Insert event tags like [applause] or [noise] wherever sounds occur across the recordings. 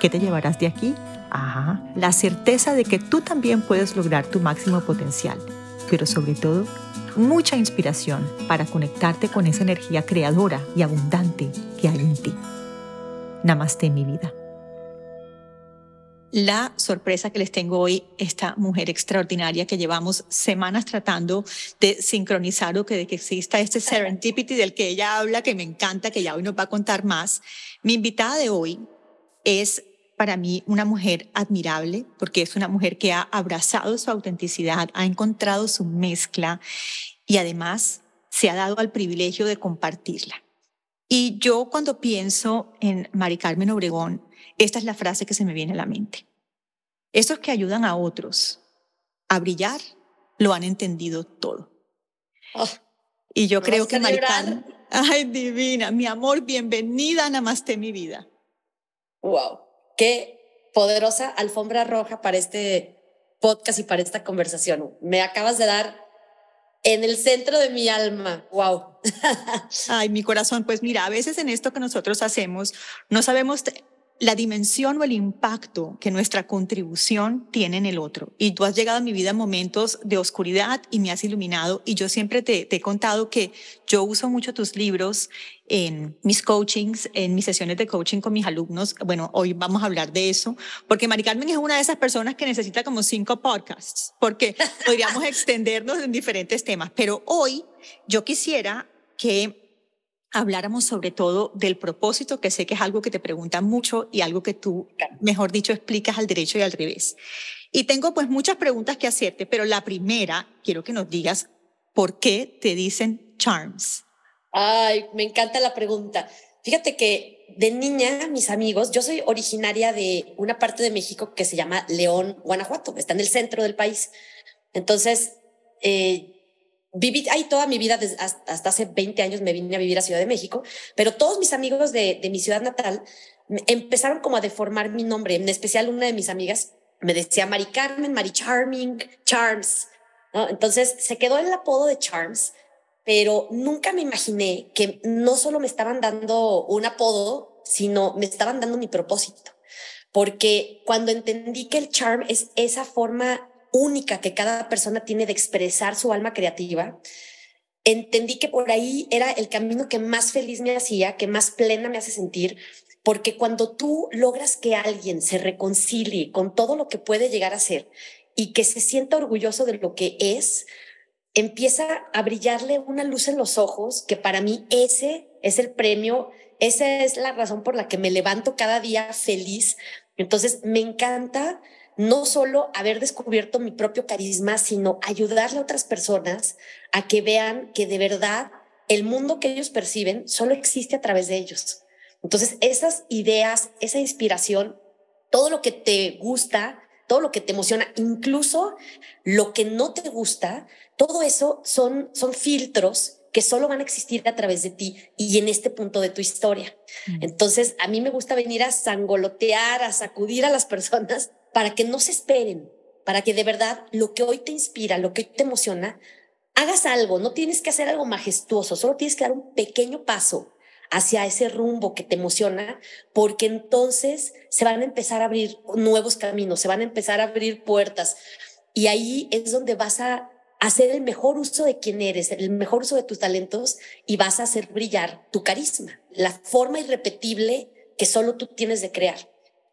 ¿Qué te llevarás de aquí? Ajá, la certeza de que tú también puedes lograr tu máximo potencial, pero sobre todo, mucha inspiración para conectarte con esa energía creadora y abundante que hay en ti. Namaste mi vida. La sorpresa que les tengo hoy, esta mujer extraordinaria que llevamos semanas tratando de sincronizar o que de que exista este serendipity del que ella habla, que me encanta, que ya hoy nos va a contar más. Mi invitada de hoy es para mí una mujer admirable, porque es una mujer que ha abrazado su autenticidad, ha encontrado su mezcla y además se ha dado al privilegio de compartirla. Y yo cuando pienso en Mari Carmen Obregón, esta es la frase que se me viene a la mente. Estos que ayudan a otros a brillar lo han entendido todo. Oh, y yo creo que Mari Carmen, [laughs] ay divina, mi amor, bienvenida, namaste mi vida. Wow. Qué poderosa alfombra roja para este podcast y para esta conversación. Me acabas de dar en el centro de mi alma. Wow. [laughs] Ay, mi corazón, pues mira, a veces en esto que nosotros hacemos no sabemos la dimensión o el impacto que nuestra contribución tiene en el otro. Y tú has llegado a mi vida en momentos de oscuridad y me has iluminado. Y yo siempre te, he contado que yo uso mucho tus libros en mis coachings, en mis sesiones de coaching con mis alumnos. Bueno, hoy vamos a hablar de eso, porque Mari Carmen es una de esas personas que necesita como cinco podcasts, porque [laughs] podríamos extendernos en diferentes temas. Pero hoy yo quisiera que habláramos sobre todo del propósito, que sé que es algo que te preguntan mucho y algo que tú, mejor dicho, explicas al derecho y al revés. Y tengo pues muchas preguntas que hacerte, pero la primera, quiero que nos digas por qué te dicen charms. Ay, me encanta la pregunta. Fíjate que de niña, mis amigos, yo soy originaria de una parte de México que se llama León, Guanajuato, está en el centro del país. Entonces, eh, viví ahí toda mi vida, hasta hace 20 años me vine a vivir a Ciudad de México, pero todos mis amigos de, mi ciudad natal empezaron como a deformar mi nombre, en especial una de mis amigas me decía Mari Carmen, Mari Charming, Charms, Entonces se quedó el apodo de Charms, pero nunca me imaginé que no solo me estaban dando un apodo, sino me estaban dando mi propósito. Porque cuando entendí que el charm es esa forma única que cada persona tiene de expresar su alma creativa, entendí que por ahí era el camino que más feliz me hacía, que más plena me hace sentir, porque cuando tú logras que alguien se reconcilie con todo lo que puede llegar a ser y que se sienta orgulloso de lo que es, empieza a brillarle una luz en los ojos, que para mí ese es el premio, esa es la razón por la que me levanto cada día feliz. Entonces, me encanta no solo haber descubierto mi propio carisma, sino ayudarle a otras personas a que vean que de verdad el mundo que ellos perciben solo existe a través de ellos. Entonces, esas ideas, esa inspiración, todo lo que te gusta, todo lo que te emociona, incluso lo que no te gusta, todo eso son, son filtros que solo van a existir a través de ti y en este punto de tu historia. Mm. Entonces, a mí me gusta venir a sangolotear, a sacudir a las personas para que no se esperen, para que de verdad lo que hoy te inspira, lo que hoy te emociona, hagas algo, no tienes que hacer algo majestuoso, solo tienes que dar un pequeño paso hacia ese rumbo que te emociona, porque entonces se van a empezar a abrir nuevos caminos, se van a empezar a abrir puertas y ahí es donde vas a hacer el mejor uso de quién eres, el mejor uso de tus talentos y vas a hacer brillar tu carisma, la forma irrepetible que solo tú tienes de crear.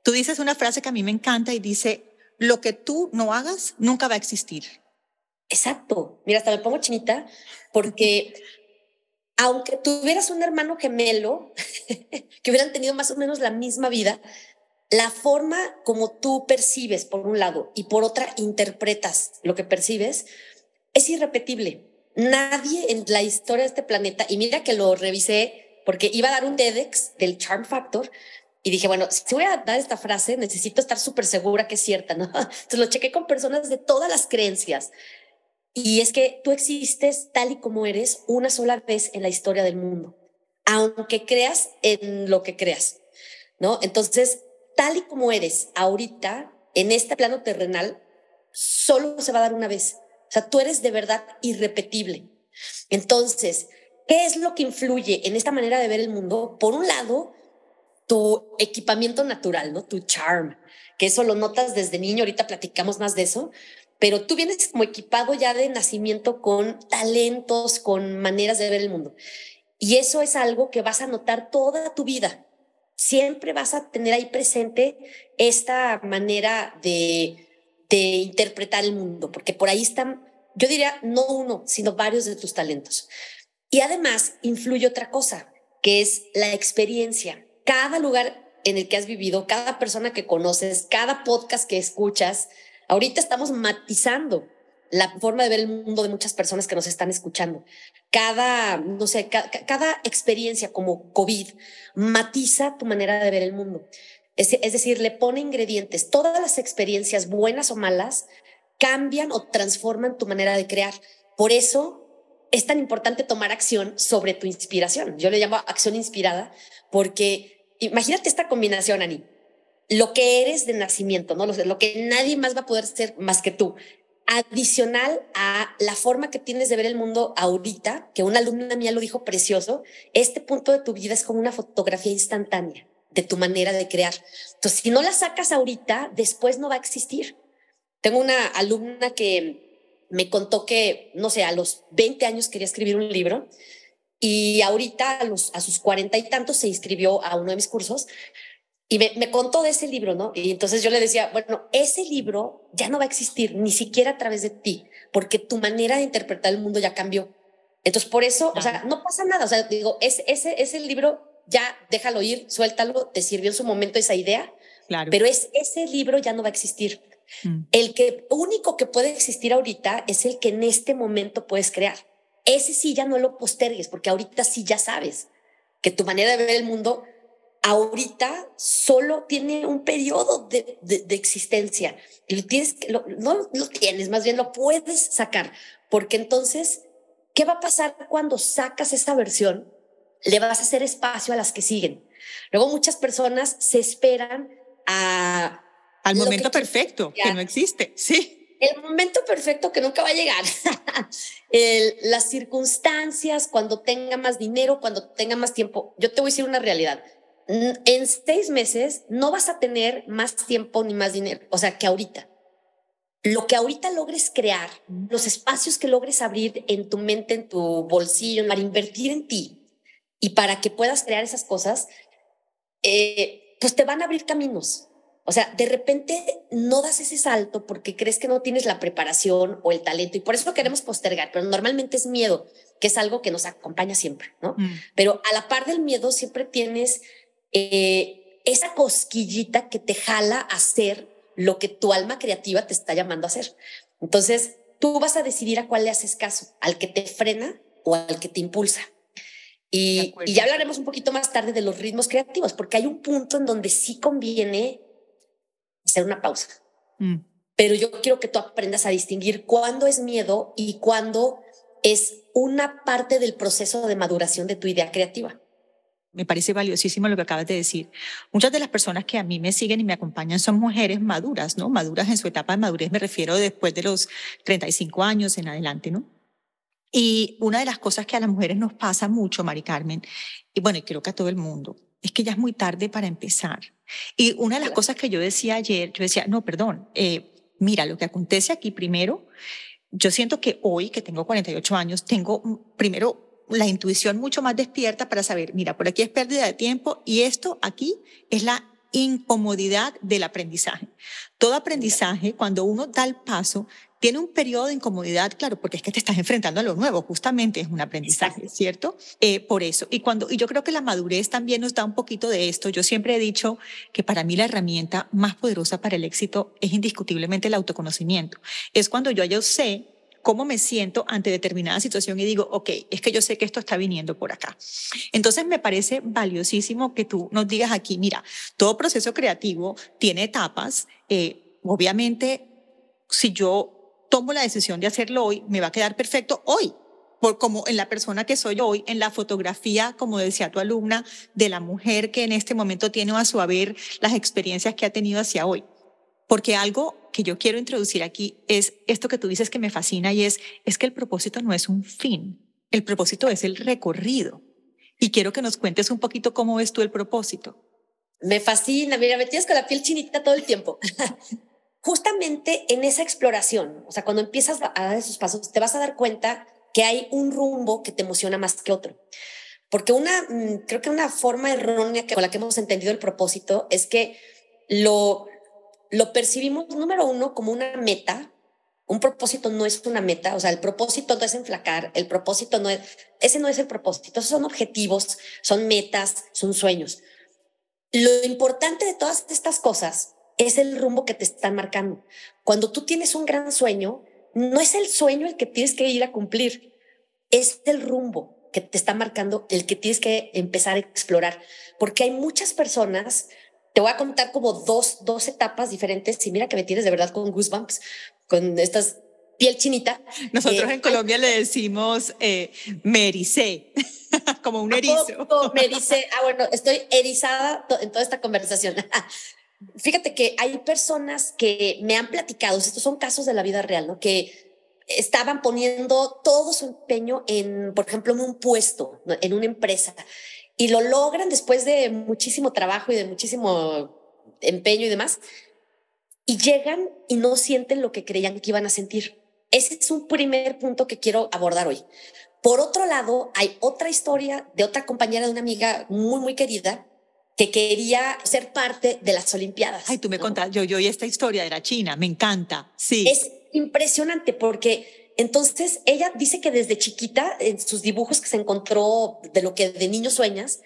Tú dices una frase que a mí me encanta y dice, lo que tú no hagas nunca va a existir. Exacto. Mira, hasta me pongo chinita porque [laughs] aunque tuvieras un hermano gemelo [laughs] que hubieran tenido más o menos la misma vida, la forma como tú percibes por un lado y por otra interpretas lo que percibes es irrepetible. Nadie en la historia de este planeta, y mira que lo revisé porque iba a dar un TEDx del Charm Factor, y dije, bueno, si voy a dar esta frase, necesito estar súper segura que es cierta, ¿no? [laughs] Entonces lo chequé con personas de todas las creencias. Y es que tú existes tal y como eres una sola vez en la historia del mundo, aunque creas en lo que creas, ¿no? Entonces, tal y como eres ahorita, en este plano terrenal, solo se va a dar una vez. O sea, tú eres de verdad irrepetible. Entonces, ¿qué es lo que influye en esta manera de ver el mundo? Por un lado, tu equipamiento natural, ¿no? Tu charm, que eso lo notas desde niño, ahorita platicamos más de eso, pero tú vienes como equipado ya de nacimiento con talentos, con maneras de ver el mundo. Y eso es algo que vas a notar toda tu vida. Siempre vas a tener ahí presente esta manera de, de interpretar el mundo, porque por ahí están, yo diría, no uno, sino varios de tus talentos. Y además influye otra cosa, que es la experiencia cada lugar en el que has vivido, cada persona que conoces, cada podcast que escuchas, ahorita estamos matizando la forma de ver el mundo de muchas personas que nos están escuchando. Cada, no sé, cada experiencia como COVID matiza tu manera de ver el mundo. Es, es, decir, le pone ingredientes. Todas las experiencias, buenas o malas, cambian o transforman tu manera de crear. Por eso es tan importante tomar acción sobre tu inspiración. Yo le llamo acción inspirada porque imagínate esta combinación, Ani. Lo que eres de nacimiento, ¿no? Lo, que nadie más va a poder ser más que tú. Adicional a la forma que tienes de ver el mundo ahorita, que una alumna mía lo dijo precioso, este punto de tu vida es como una fotografía instantánea de tu manera de crear. Entonces, si no la sacas ahorita, después no va a existir. Tengo una alumna que me contó que, no sé, a los 20 años quería escribir un libro y ahorita a, los, a sus cuarenta y tantos se inscribió a uno de mis cursos y me, me, contó de ese libro, ¿no? Y entonces yo le decía, bueno, ese libro ya no va a existir ni siquiera a través de ti, porque tu manera de interpretar el mundo ya cambió. Entonces, por eso, o sea, no pasa nada. O sea, digo, es, ese, ese libro ya déjalo ir, suéltalo, te sirvió en su momento esa idea, claro. pero es, ese libro ya no va a existir. Mm. El que único que puede existir ahorita es el que en este momento puedes crear ese sí ya no lo postergues, porque ahorita sí ya sabes que tu manera de ver el mundo ahorita solo tiene un periodo de, existencia. Y tienes que, no lo tienes, más bien lo puedes sacar, porque entonces, ¿qué va a pasar cuando sacas esa versión? Le vas a hacer espacio a las que siguen. Luego muchas personas se esperan a... Al momento perfecto, que no existe, sí el momento perfecto que nunca va a llegar. [laughs] las circunstancias, cuando tenga más dinero, cuando tenga más tiempo. Yo te voy a decir una realidad. En seis meses no vas a tener más tiempo ni más dinero, o sea, que ahorita. Lo que ahorita logres crear, los espacios que logres abrir en tu mente, en tu bolsillo, para invertir en ti y para que puedas crear esas cosas, eh, pues te van a abrir caminos. O sea, de repente no das ese salto porque crees que no tienes la preparación o el talento y por eso lo queremos postergar, pero normalmente es miedo, que es algo que nos acompaña siempre, ¿no? Mm. Pero a la par del miedo siempre tienes eh, esa cosquillita que te jala a hacer lo que tu alma creativa te está llamando a hacer. Entonces, tú vas a decidir a cuál le haces caso, al que te frena o al que te impulsa. Y, y, ya hablaremos un poquito más tarde de los ritmos creativos, porque hay un punto en donde sí conviene hacer una pausa. Mm. Pero yo quiero que tú aprendas a distinguir cuándo es miedo y cuándo es una parte del proceso de maduración de tu idea creativa. Me parece valiosísimo lo que acabas de decir. Muchas de las personas que a mí me siguen y me acompañan son mujeres maduras, ¿no? Maduras en su etapa de madurez, me refiero después de los 35 años en adelante, ¿no? Y una de las cosas que a las mujeres nos pasa mucho, Mari Carmen, y bueno, y creo que a todo el mundo, es que ya es muy tarde para empezar. Y una de las cosas que yo decía ayer, yo decía, no, perdón, eh, mira, lo que acontece aquí primero, yo siento que hoy, que tengo 48 años, tengo mm, primero la intuición mucho más despierta para saber, mira, por aquí es pérdida de tiempo y esto aquí es la incomodidad del aprendizaje. Todo aprendizaje, cuando uno da el paso, tiene un periodo de incomodidad, claro, porque es que te estás enfrentando a lo nuevo, justamente es un aprendizaje, ¿cierto? Eh, por eso. Y cuando, y yo creo que la madurez también nos da un poquito de esto. Yo siempre he dicho que para mí la herramienta más poderosa para el éxito es indiscutiblemente el autoconocimiento. Es cuando yo yo sé cómo me siento ante determinada situación y digo, ok, es que yo sé que esto está viniendo por acá. Entonces me parece valiosísimo que tú nos digas aquí, mira, todo proceso creativo tiene etapas. Eh, obviamente, si yo tomo la decisión de hacerlo hoy, me va a quedar perfecto hoy, por como en la persona que soy hoy, en la fotografía, como decía tu alumna, de la mujer que en este momento tiene a su haber las experiencias que ha tenido hacia hoy. Porque algo que yo quiero introducir aquí es esto que tú dices que me fascina y es, es que el propósito no es un fin, el propósito es el recorrido. Y quiero que nos cuentes un poquito cómo ves tú el propósito. Me fascina, mira, me tienes con la piel chinita todo el tiempo. [laughs] Justamente en esa exploración, o sea, cuando empiezas a dar esos pasos, te vas a dar cuenta que hay un rumbo que te emociona más que otro. Porque una, mm, creo que una forma errónea con la que hemos entendido el propósito es que lo, lo percibimos, número uno, como una meta. Un propósito no es una meta, o sea, el propósito no es enflacar, el propósito no es, ese no es el propósito, esos son objetivos, son metas, son sueños. Lo importante de todas estas cosas es el rumbo que te están marcando. Cuando tú tienes un gran sueño, no es el sueño el que tienes que ir a cumplir, es el rumbo que te está marcando el que tienes que empezar a explorar, porque hay muchas personas te voy a contar como dos, dos etapas diferentes y mira que me tienes de verdad con goosebumps, con estas piel chinita. Nosotros eh, en Colombia le decimos eh, mericé, [laughs] como un erizo. Mericé. Ah, bueno, estoy erizada en toda esta conversación. [laughs] Fíjate que hay personas que me han platicado, estos son casos de la vida real, ¿no? Que estaban poniendo todo su empeño en, por ejemplo, en un puesto, en una empresa, y lo logran después de muchísimo trabajo y de muchísimo empeño y demás, y llegan y no sienten lo que creían que iban a sentir. Ese es un primer punto que quiero abordar hoy. Por otro lado, hay otra historia de otra compañera de una amiga muy, muy querida que quería ser parte de las Olimpiadas. Ay, tú me contas, yo, yo y esta historia era China, me encanta, sí. Es impresionante porque entonces, ella dice que desde chiquita, en sus dibujos que se encontró de lo que de niño sueñas,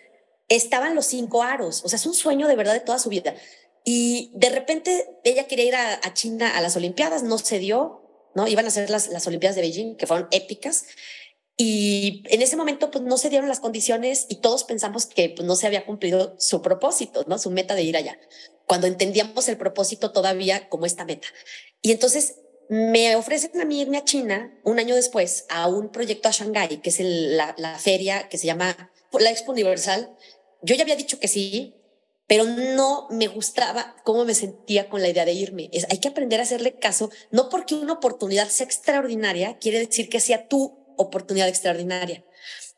estaban los cinco aros. O sea, es un sueño de verdad de toda su vida. Y de repente ella quería ir a, China a las Olimpiadas, no se dio, ¿no? Iban a ser las, las Olimpiadas de Beijing, que fueron épicas. Y en ese momento, pues no se dieron las condiciones y todos pensamos que pues, no se había cumplido su propósito, ¿no? Su meta de ir allá. Cuando entendíamos el propósito todavía como esta meta. Y entonces me ofrecen a mí irme a China un año después a un proyecto a Shanghái, que es la, feria que se llama la Expo Universal. Yo ya había dicho que sí, pero no me gustaba cómo me sentía con la idea de irme. Es, hay que aprender a hacerle caso, no porque una oportunidad sea extraordinaria, quiere decir que sea tu oportunidad extraordinaria.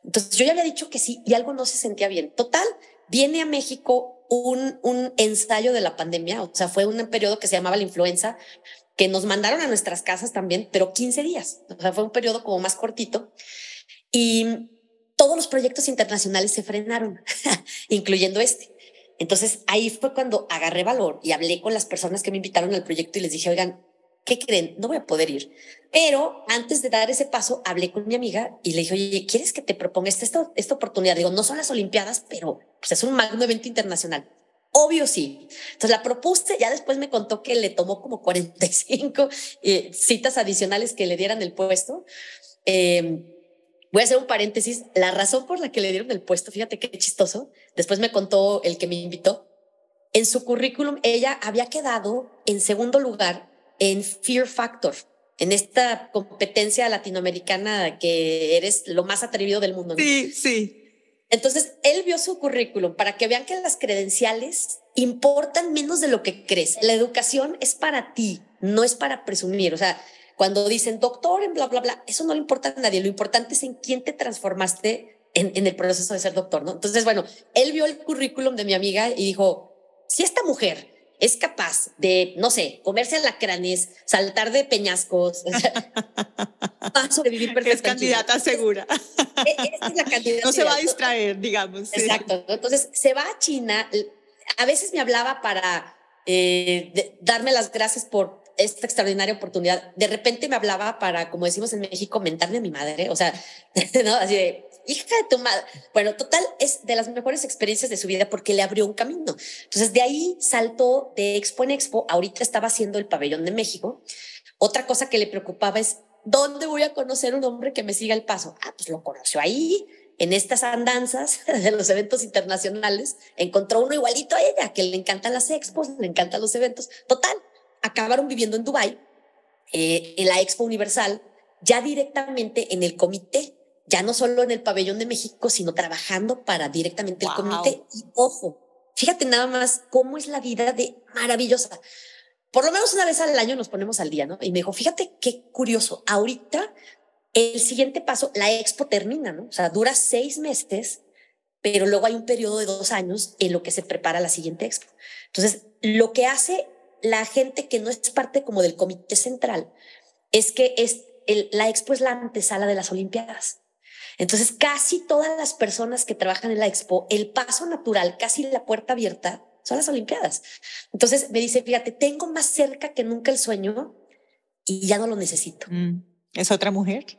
Entonces yo ya había dicho que sí y algo no se sentía bien. Total, viene a México un, un ensayo de la pandemia, o sea, fue un periodo que se llamaba la influenza, que nos mandaron a nuestras casas también, pero 15 días. O sea, fue un periodo como más cortito. Y todos los proyectos internacionales se frenaron, [laughs] incluyendo este. Entonces ahí fue cuando agarré valor y hablé con las personas que me invitaron al proyecto y les dije, oigan, ¿qué creen? No voy a poder ir. Pero antes de dar ese paso, hablé con mi amiga y le dije, oye, ¿quieres que te proponga esta, esta oportunidad? Digo, no son las Olimpiadas, pero pues, es un magno evento internacional. Obvio sí. Entonces la propuse, ya después me contó que le tomó como 45 eh, citas adicionales que le dieran el puesto. Em, voy a hacer un paréntesis. La razón por la que le dieron el puesto, fíjate qué chistoso. Después me contó el que me invitó. En su currículum, ella había quedado en segundo lugar en Fear Factor, en esta competencia latinoamericana que eres lo más atrevido del mundo. Sí, sí. Entonces, él vio su currículum para que vean que las credenciales importan menos de lo que crees. La educación es para ti, no es para presumir. O sea, cuando dicen doctor en bla, bla, bla, eso no le importa a nadie. Lo importante es en quién te transformaste en, el proceso de ser doctor, ¿no? Entonces, bueno, él vio el currículum de mi amiga y dijo, si esta mujer es capaz de, no sé, comerse alacranes, saltar de peñascos, [laughs] va a sobrevivir perfectamente. Es candidata segura. E, es la candidata. No se va a distraer, digamos. Exacto. Entonces se va a China. A veces me hablaba para eh, darme las gracias por esta extraordinaria oportunidad. De repente me hablaba para, como decimos en México, mentarme a mi madre. O sea, [laughs] ¿no? Así de, hija de tu madre. Bueno, total, es de las mejores experiencias de su vida porque le abrió un camino. Entonces, de ahí saltó de Expo en Expo. Ahorita estaba haciendo el pabellón de México. Otra cosa que le preocupaba es ¿dónde voy a conocer un hombre que me siga el paso? Ah, pues lo conoció ahí, en estas andanzas [laughs] de los eventos internacionales, encontró uno igualito a ella, que le encantan las expos, le encantan los eventos. Total, acabaron viviendo en Dubai, eh, en la Expo Universal, ya directamente en el comité, ya no solo en el pabellón de México, sino trabajando para directamente el comité. Y ojo, fíjate nada más cómo es la vida de maravillosa. Por lo menos una vez al año nos ponemos al día, ¿no? Y me dijo, fíjate qué curioso, ahorita el siguiente paso, la expo termina, ¿no? O sea, dura seis meses, pero luego hay un periodo de dos años en lo que se prepara la siguiente expo. Entonces, lo que hace la gente que no es parte como del comité central es que es la expo es la antesala de las Olimpiadas. Entonces, casi todas las personas que trabajan en la expo, el paso natural, casi la puerta abierta, son las Olimpiadas. Entonces me dice, fíjate, tengo más cerca que nunca el sueño y ya no lo necesito. Mm, ¿Es otra mujer?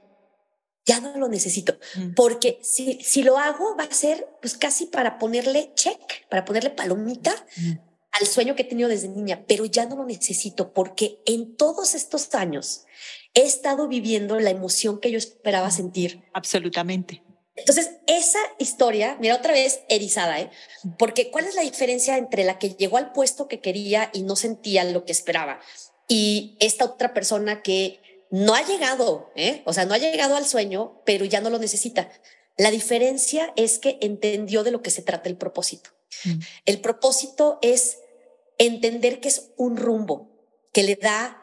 Ya no lo necesito, mm. porque si, si lo hago va a ser pues casi para ponerle check, para ponerle palomita mm. al sueño que he tenido desde niña, pero ya no lo necesito porque en todos estos años he estado viviendo la emoción que yo esperaba sentir. Absolutamente. Entonces, esa historia, mira otra vez erizada, ¿eh? Porque ¿cuál es la diferencia entre la que llegó al puesto que quería y no sentía lo que esperaba? Y esta otra persona que no ha llegado, ¿eh? O sea, no ha llegado al sueño, pero ya no lo necesita. La diferencia es que entendió de lo que se trata el propósito. Mm. El propósito es entender que es un rumbo que le da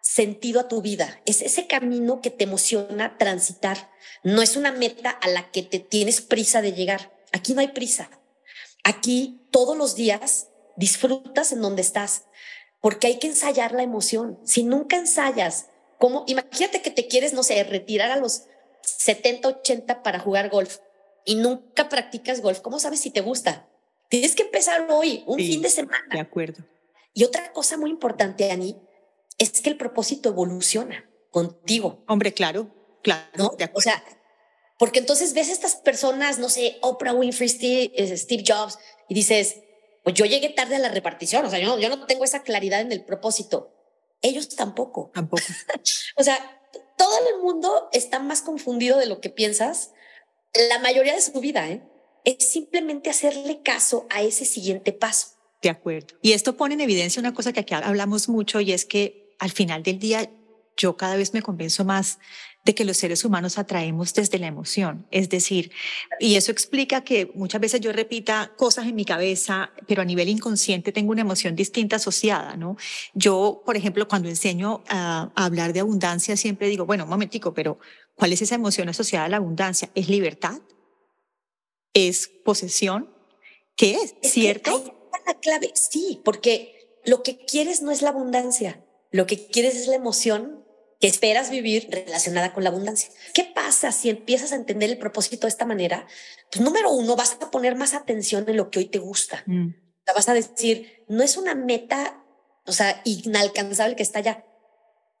sentido a tu vida. Es ese camino que te emociona transitar. No es una meta a la que te tienes prisa de llegar. Aquí no hay prisa. Aquí todos los días disfrutas en donde estás, porque hay que ensayar la emoción. Si nunca ensayas, como imagínate que te quieres, no sé, retirar a los 70, 80 para jugar golf y nunca practicas golf, ¿cómo sabes si te gusta? Tienes que empezar hoy, un fin de semana. De acuerdo. Y otra cosa muy importante, Ani, es que el propósito evoluciona contigo. Hombre, claro, claro. O sea, porque entonces ves a estas personas, no sé, Oprah Winfrey, Steve, eh, Jobs, y dices, pues yo llegué tarde a la repartición, o sea, yo, yo no tengo esa claridad en el propósito. Ellos tampoco. Tampoco. [laughs] o sea, todo el mundo está más confundido de lo que piensas la mayoría de su vida, ¿eh? Es simplemente hacerle caso a ese siguiente paso. De acuerdo. Y esto pone en evidencia una cosa que aquí hablamos mucho y es que al final del día yo cada vez me convenzo más de que los seres humanos atraemos desde la emoción. Es decir, y eso explica que muchas veces yo repita cosas en mi cabeza, pero a nivel inconsciente tengo una emoción distinta asociada, ¿no? Yo, por ejemplo, cuando enseño a, hablar de abundancia, siempre digo, bueno, un momentico, pero ¿cuál es esa emoción asociada a la abundancia? ¿Es libertad? ¿Es posesión? ¿Qué es? ¿Cierto? la clave, sí, porque lo que quieres no es la abundancia lo que quieres es la emoción que esperas vivir relacionada con la abundancia. ¿Qué pasa si empiezas a entender el propósito de esta manera? Pues número uno, vas a poner más atención en lo que hoy te gusta. Mm. vas a decir, no es una meta, o sea, inalcanzable que está ya.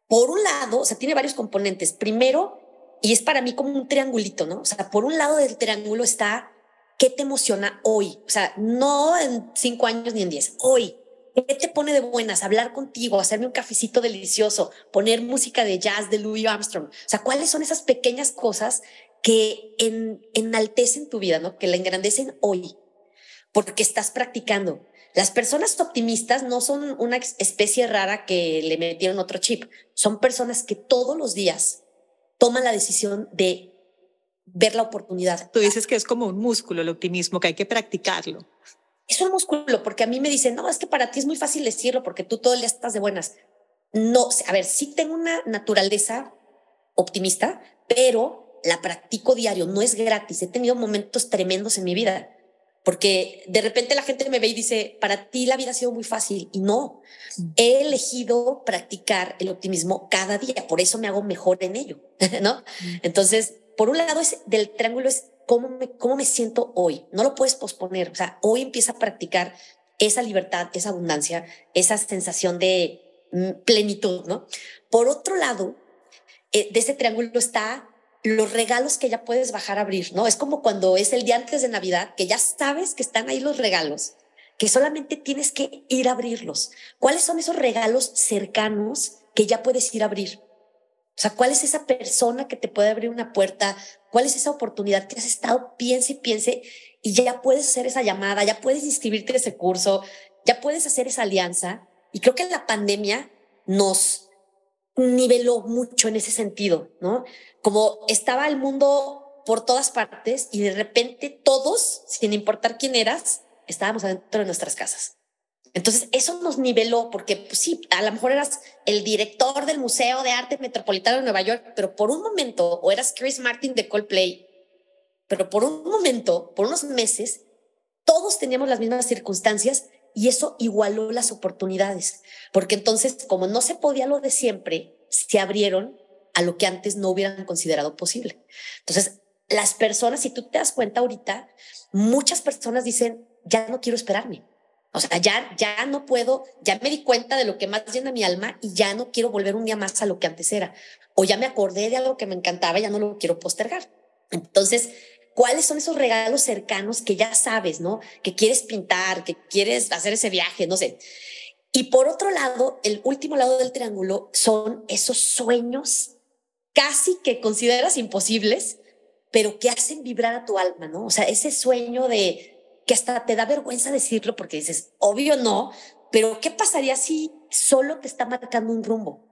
Por un lado, o sea, tiene varios componentes. Primero, y es para mí como un triangulito, ¿no? O sea, por un lado del triángulo está qué te emociona hoy. O sea, no en cinco años ni en diez, hoy. ¿Qué te pone de buenas? Hablar contigo, hacerme un cafecito delicioso, poner música de jazz de Louis Armstrong. O sea, ¿cuáles son esas pequeñas cosas que en, enaltecen tu vida, ¿no? Que la engrandecen hoy, porque estás practicando. Las personas optimistas no son una especie rara que le metieron otro chip. Son personas que todos los días toman la decisión de ver la oportunidad. Tú dices que es como un músculo el optimismo, que hay que practicarlo es un músculo, porque a mí me dicen, no, es que para ti es muy fácil decirlo porque tú todo el día estás de buenas. No, a ver, sí tengo una naturaleza optimista, pero la practico diario, no es gratis. He tenido momentos tremendos en mi vida, porque de repente la gente me ve y dice, para ti la vida ha sido muy fácil, y no, mm. he elegido practicar el optimismo cada día, por eso me hago mejor en ello, [laughs] ¿no? Mm. Entonces, por un lado, es, del triángulo es cómo me, cómo me siento hoy. No lo puedes posponer. O sea, hoy empieza a practicar esa libertad, esa abundancia, esa sensación de mm, plenitud, ¿no? Por otro lado, eh, de ese triángulo está los regalos que ya puedes bajar a abrir, ¿no? Es como cuando es el día antes de Navidad, que ya sabes que están ahí los regalos, que solamente tienes que ir a abrirlos. ¿Cuáles son esos regalos cercanos que ya puedes ir a abrir? O sea, ¿cuál es esa persona que te puede abrir una puerta? ¿Cuál es esa oportunidad que has estado, piense piense, y ya puedes hacer esa llamada, ya puedes inscribirte en ese curso, ya puedes hacer esa alianza? Y creo que la pandemia nos niveló mucho en ese sentido, ¿no? Como estaba el mundo por todas partes y de repente todos, sin importar quién eras, estábamos adentro de nuestras casas. Entonces, eso nos niveló porque, pues sí, a lo mejor eras el director del Museo de Arte Metropolitano de Nueva York, pero por un momento, o eras Chris Martin de Coldplay, pero por un momento, por unos meses, todos teníamos las mismas circunstancias y eso igualó las oportunidades, porque entonces, como no se podía lo de siempre, se abrieron a lo que antes no hubieran considerado posible. Entonces, las personas, si tú te das cuenta ahorita, muchas personas dicen, ya no quiero esperarme o sea, ya, ya no puedo, ya me di cuenta de lo que más llena mi alma y ya no quiero volver un día más a lo que antes era. O ya me acordé de algo que me encantaba y ya no lo quiero postergar. Entonces, ¿cuáles son esos regalos cercanos que ya sabes, no? Que quieres pintar, que quieres hacer ese viaje, no sé. Y por otro lado, el último lado del triángulo son esos sueños casi que consideras imposibles, pero que hacen vibrar a tu alma, ¿no? O sea, ese sueño de, que hasta te da vergüenza decirlo porque dices, obvio no, pero ¿qué pasaría si solo te está marcando un rumbo?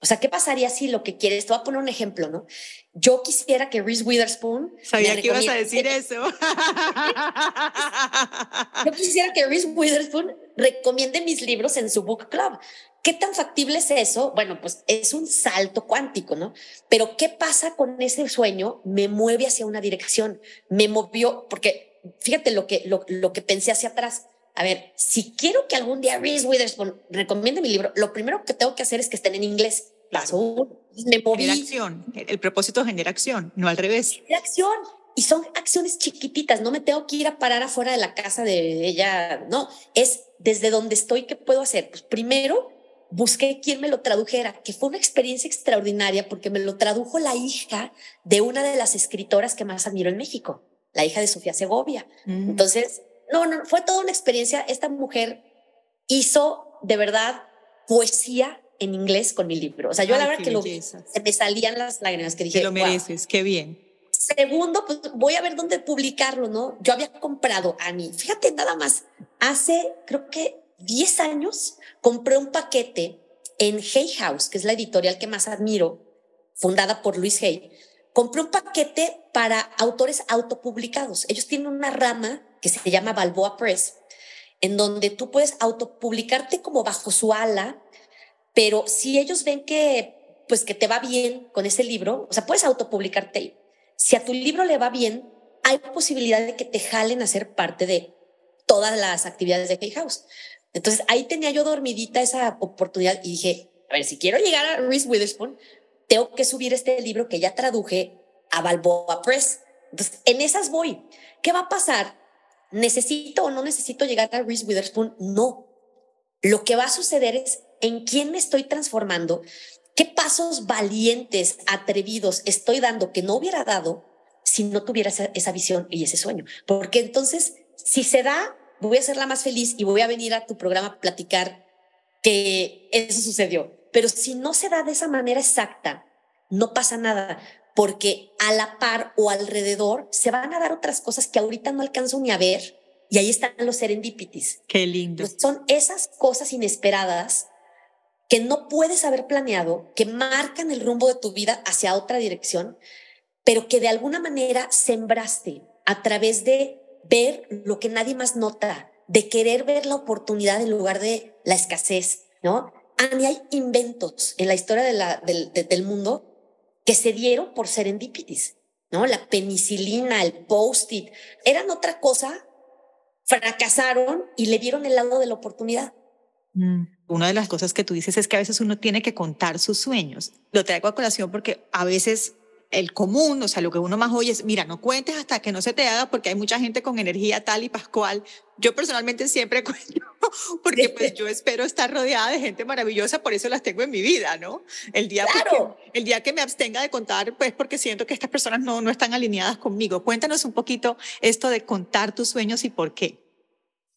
O sea, ¿qué pasaría si lo que quieres? Te voy a poner un ejemplo, ¿no? Yo quisiera que Reese Witherspoon. Sabía que ibas a decir eso. [laughs] Yo quisiera que Reese Witherspoon recomiende mis libros en su book club. ¿Qué tan factible es eso? Bueno, pues es un salto cuántico, ¿no? Pero ¿qué pasa con ese sueño? Me mueve hacia una dirección, me movió, porque fíjate lo que, lo, que pensé hacia atrás. A ver, si quiero que algún día Reese Witherspoon recomiende mi libro, lo primero que tengo que hacer es que estén en inglés. Paso me moví. acción. El propósito genera acción, no al revés. Genera acción. Y son acciones chiquititas. No me tengo que ir a parar afuera de la casa de ella. No, es desde donde estoy, ¿qué puedo hacer? Pues primero busqué quien me lo tradujera, que fue una experiencia extraordinaria porque me lo tradujo la hija de una de las escritoras que más admiro en México la hija de Sofía Segovia. Mm. Entonces, no, no, fue toda una experiencia. Esta mujer hizo de verdad poesía en inglés con mi libro. O sea, yo a la verdad que lo vi, se me salían las lágrimas que dije. Te lo mereces, qué bien. Segundo, pues voy a ver dónde publicarlo, ¿no? Yo había comprado a mí, fíjate nada más, hace creo que 10 años compré un paquete en Hay House, que es la editorial que más admiro, fundada por Luis Hay compré un paquete para autores autopublicados. Ellos tienen una rama que se llama Balboa Press, en donde tú puedes autopublicarte como bajo su ala, pero si ellos ven que pues que te va bien con ese libro, o sea, puedes autopublicarte. Si a tu libro le va bien, hay posibilidad de que te jalen a ser parte de todas las actividades de Hay House. Entonces ahí tenía yo dormidita esa oportunidad y dije, a ver, si quiero llegar a Reese Witherspoon, tengo que subir este libro que ya traduje a Balboa Press. Entonces, en esas voy. ¿Qué va a pasar? ¿Necesito o no necesito llegar a Reese Witherspoon? No. Lo que va a suceder es en quién me estoy transformando, qué pasos valientes, atrevidos estoy dando que no hubiera dado si no tuviera esa, esa visión y ese sueño. Porque entonces, si se da, voy a ser la más feliz y voy a venir a tu programa a platicar que eso sucedió. Pero si no se da de esa manera exacta, no pasa nada, porque a la par o alrededor se van a dar otras cosas que ahorita no alcanzo ni a ver y ahí están los serendipities. Qué lindo. son esas cosas inesperadas que no puedes haber planeado, que marcan el rumbo de tu vida hacia otra dirección, pero que de alguna manera sembraste a través de ver lo que nadie más nota, de querer ver la oportunidad en lugar de la escasez, ¿no? Y hay inventos en la historia del, mundo que se dieron por serendipitis, ¿no? La penicilina, el post-it, eran otra cosa, fracasaron y le dieron el lado de la oportunidad. Mm. Una de las cosas que tú dices es que a veces uno tiene que contar sus sueños. Lo traigo a colación porque a veces el común, o sea, lo que uno más oye es, mira, no cuentes hasta que no se te haga porque hay mucha gente con energía tal y pascual. Yo personalmente siempre [laughs] cuento porque pues yo espero estar rodeada de gente maravillosa, por eso las tengo en mi vida, ¿no? El día, el día que me abstenga de contar, pues porque siento que estas personas no, no están alineadas conmigo. Cuéntanos un poquito esto de contar tus sueños y por qué.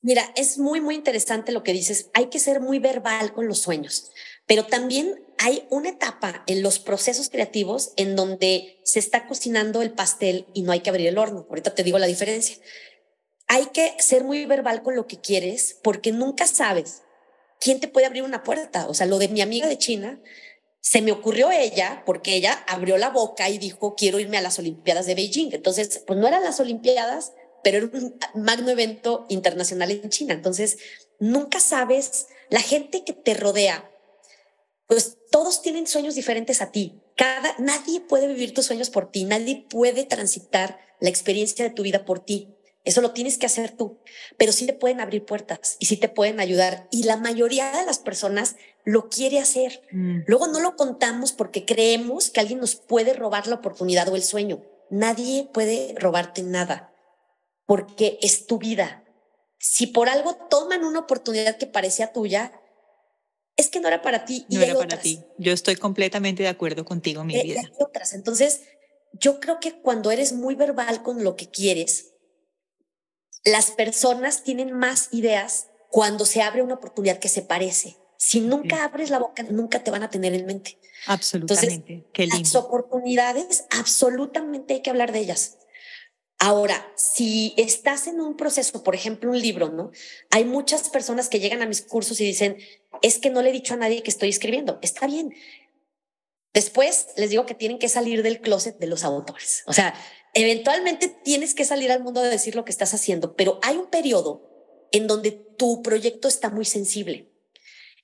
Mira, es muy, muy interesante lo que dices. Hay que ser muy verbal con los sueños, pero también hay una etapa en los procesos creativos en donde se está cocinando el pastel y no hay que abrir el horno. Ahorita te digo la diferencia. Hay que ser muy verbal con lo que quieres porque nunca sabes quién te puede abrir una puerta. O sea, lo de mi amiga de China, se me ocurrió ella porque ella abrió la boca y dijo, quiero irme a las Olimpiadas de Beijing. Entonces, pues no eran las Olimpiadas, pero era un magno evento internacional en China. Entonces, nunca sabes, la gente que te rodea, pues todos tienen sueños diferentes a ti. Cada, nadie puede vivir tus sueños por ti, nadie puede transitar la experiencia de tu vida por ti. Eso lo tienes que hacer tú, pero sí te pueden abrir puertas y sí te pueden ayudar. Y la mayoría de las personas lo quiere hacer. Mm. Luego no lo contamos porque creemos que alguien nos puede robar la oportunidad o el sueño. Nadie puede robarte nada porque es tu vida. Si por algo toman una oportunidad que parecía tuya, es que no era para ti. No era para ti. Yo estoy completamente de acuerdo contigo, mi vida. Hay otras. Entonces, yo creo que cuando eres muy verbal con lo que quieres, las personas tienen más ideas cuando se abre una oportunidad que se parece. Si nunca abres la boca, nunca te van a tener en mente. Absolutamente. Las oportunidades, absolutamente hay que hablar de ellas. Ahora, si estás en un proceso, por ejemplo, un libro, ¿no? Hay muchas personas que llegan a mis cursos y dicen, es que no le he dicho a nadie que estoy escribiendo. Está bien. Después les digo que tienen que salir del closet de los autores. O sea, eventualmente tienes que salir al mundo a decir lo que estás haciendo, pero hay un periodo en donde tu proyecto está muy sensible,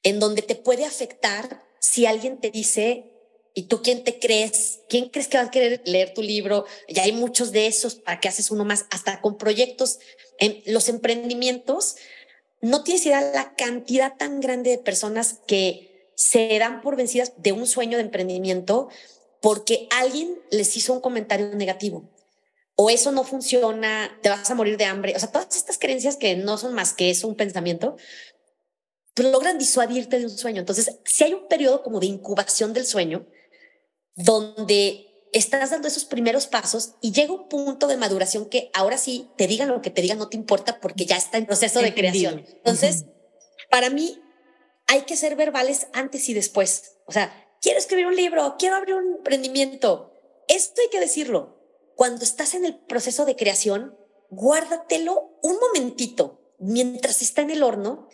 en donde te puede afectar si alguien te dice, ¿y tú quién te crees? ¿Quién crees que va a querer leer tu libro? Ya hay muchos de esos, ¿para qué haces uno más? Hasta con proyectos, en los emprendimientos, no tienes idea la cantidad tan grande de personas que se dan por vencidas de un sueño de emprendimiento porque alguien les hizo un comentario negativo o eso no funciona, te vas a morir de hambre. O sea, todas estas creencias que no son más que eso, un pensamiento, pues logran disuadirte de un sueño. Entonces, si hay un periodo como de incubación del sueño, donde estás dando esos primeros pasos y llega un punto de maduración que ahora sí te digan lo que te digan, no te importa porque ya está en proceso de creación. Entonces, para mí hay que ser verbales antes y después. O sea, quiero escribir un libro, quiero abrir un emprendimiento. Esto hay que decirlo cuando estás en el proceso de creación, guárdatelo un momentito mientras está en el horno,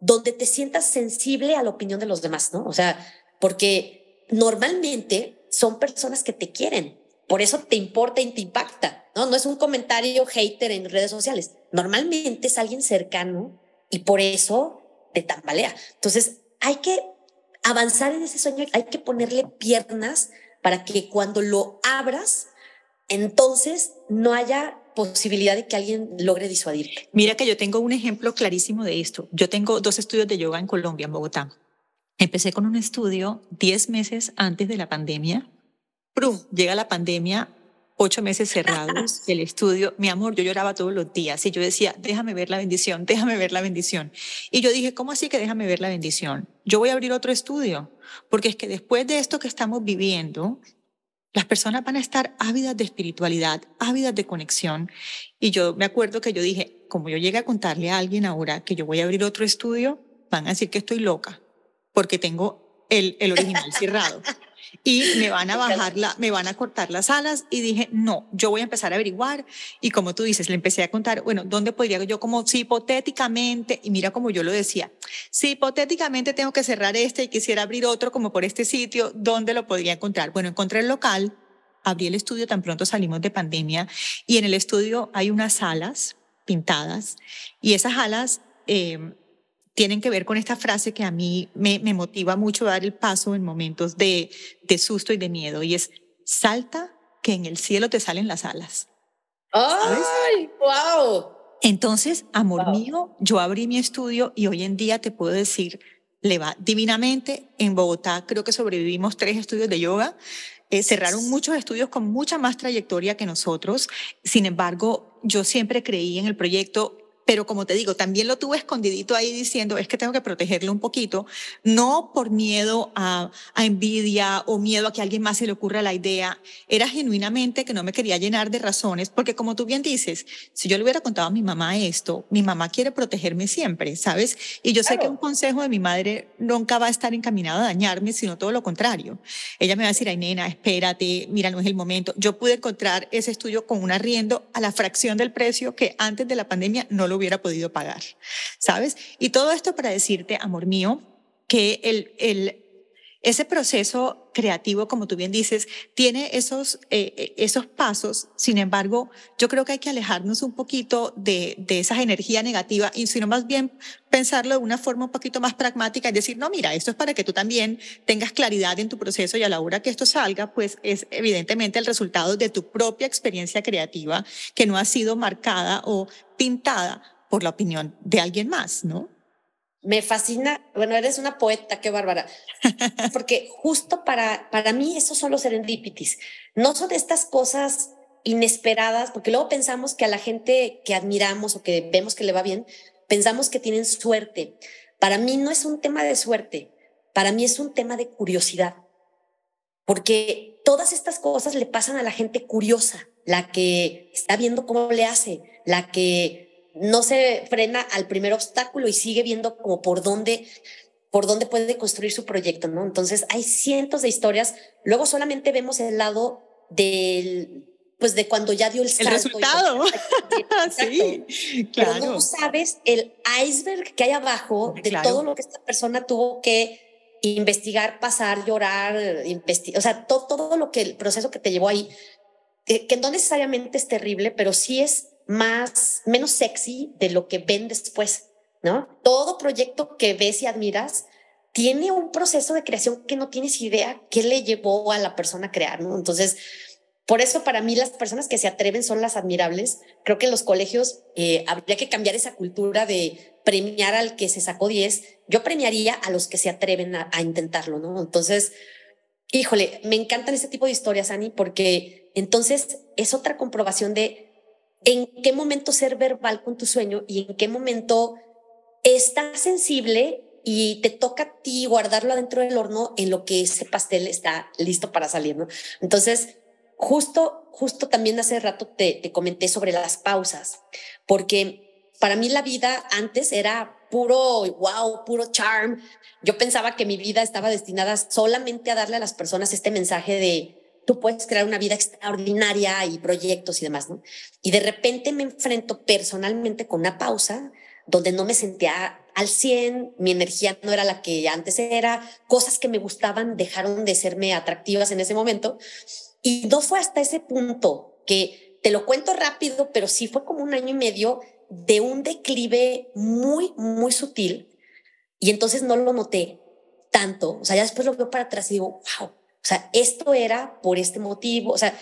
donde te sientas sensible a la opinión de los demás, ¿no? O sea, porque normalmente son personas que te quieren, por eso te importa y te impacta, ¿no? No es un comentario hater en redes sociales, normalmente es alguien cercano y por eso te tambalea. Entonces, hay que avanzar en ese sueño, hay que ponerle piernas para que cuando lo abras, entonces no haya posibilidad de que alguien logre disuadirte. Mira que yo tengo un ejemplo clarísimo de esto. Yo tengo dos estudios de yoga en Colombia, en Bogotá. Empecé con un estudio 10 meses antes de la pandemia. ¡Prum! Llega la pandemia, ocho meses cerrados, [laughs] el estudio, mi amor, yo lloraba todos los días y yo decía, déjame ver la bendición, déjame ver la bendición. Y yo dije, ¿cómo así que déjame ver la bendición? Yo voy a abrir otro estudio, porque es que después de esto que estamos viviendo, las personas van a estar ávidas de espiritualidad, ávidas de conexión. Y yo me acuerdo que yo dije, como yo llegue a contarle a alguien ahora que yo voy a abrir otro estudio, van a decir que estoy loca, porque tengo el, el original [laughs] cerrado. Y me van a bajar la, me van a cortar las alas y dije, no, yo voy a empezar a averiguar. Y como tú dices, le empecé a contar, bueno, ¿dónde podría yo como si hipotéticamente, y mira como yo lo decía, si hipotéticamente tengo que cerrar este y quisiera abrir otro como por este sitio, ¿dónde lo podría encontrar? Bueno, encontré el local, abrí el estudio tan pronto salimos de pandemia y en el estudio hay unas salas pintadas y esas alas eh, tienen que ver con esta frase que a mí me, me motiva mucho a dar el paso en momentos de, de susto y de miedo, y es, salta que en el cielo te salen las alas. ¡Ay, wow! Entonces, amor mío, yo abrí mi estudio y hoy en día te puedo decir, le va divinamente. En Bogotá creo que sobrevivimos tres estudios de yoga. Eh, cerraron muchos estudios con mucha más trayectoria que nosotros. Sin embargo, yo siempre creí en el proyecto pero como te digo, también lo tuve escondidito ahí diciendo, es que tengo que protegerlo un poquito, no por miedo a, a, envidia o miedo a que a alguien más se le ocurra la idea, era genuinamente que no me quería llenar de razones, porque como tú bien dices, si yo le hubiera contado a mi mamá esto, mi mamá quiere protegerme siempre, ¿sabes? Y yo sé que un consejo de mi madre nunca va a estar encaminado a dañarme, sino todo lo contrario. Ella me va a decir, ay nena, espérate, mira, no es el momento. Yo pude encontrar ese estudio con un arriendo a la fracción del precio que antes de la pandemia no lo hubiera podido pagar, ¿sabes? Y todo esto para decirte, amor mío, que el, el, ese proceso creativo, como tú bien dices, tiene esos, eh, esos pasos. Sin embargo, yo creo que hay que alejarnos un poquito de, de esa energía negativa y sino más bien pensarlo de una forma un poquito más pragmática y decir, no, mira, esto es para que tú también tengas claridad en tu proceso y a la hora que esto salga, pues es evidentemente el resultado de tu propia experiencia creativa que no ha sido marcada o pintada por la opinión de alguien más, ¿no? Me fascina, bueno, eres una poeta, qué bárbara, porque justo para, para mí esos son los serendipities, no son estas cosas inesperadas, porque luego pensamos que a la gente que admiramos o que vemos que le va bien, pensamos que tienen suerte. Para mí no es un tema de suerte, para mí es un tema de curiosidad, porque todas estas cosas le pasan a la gente curiosa, la que está viendo cómo le hace, la que no se frena al primer obstáculo y sigue viendo como por dónde por dónde puede construir su proyecto, ¿no? Entonces hay cientos de historias. Luego solamente vemos el lado del, pues de cuando ya dio el salto. El resultado. [laughs] sí, claro. [laughs] Pero no sabes el iceberg que hay abajo de todo lo que esta persona tuvo que investigar, pasar, llorar, investigar, o sea, todo, todo lo que el proceso que te llevó ahí que, no necesariamente es terrible, pero sí es más, menos sexy de lo que ven después, ¿no? Todo proyecto que ves y admiras tiene un proceso de creación que no tienes idea qué le llevó a la persona a crear, ¿no? Entonces, por eso para mí las personas que se atreven son las admirables. Creo que en los colegios eh, habría que cambiar esa cultura de premiar al que se sacó 10. Yo premiaría a los que se atreven a, intentarlo, ¿no? Entonces, híjole, me encantan este tipo de historias, Ani, porque entonces, es otra comprobación de en qué momento ser verbal con tu sueño y en qué momento estás sensible y te toca a ti guardarlo adentro del horno en lo que ese pastel está listo para salir, ¿no? Entonces, justo, justo también hace rato te, te comenté sobre las pausas, porque para mí la vida antes era puro wow, puro charm. Yo pensaba que mi vida estaba destinada solamente a darle a las personas este mensaje de tú puedes crear una vida extraordinaria y proyectos y demás. Y de repente me enfrento personalmente con una pausa donde no me sentía al 100, mi energía no era la que antes era, cosas que me gustaban dejaron de serme atractivas en ese momento. Y no fue hasta ese punto que te lo cuento rápido, pero sí fue como un año y medio de un declive muy, muy sutil. Y entonces no lo noté tanto. O sea, ya después lo veo para atrás y digo, wow, sea, esto era por este motivo, o sea,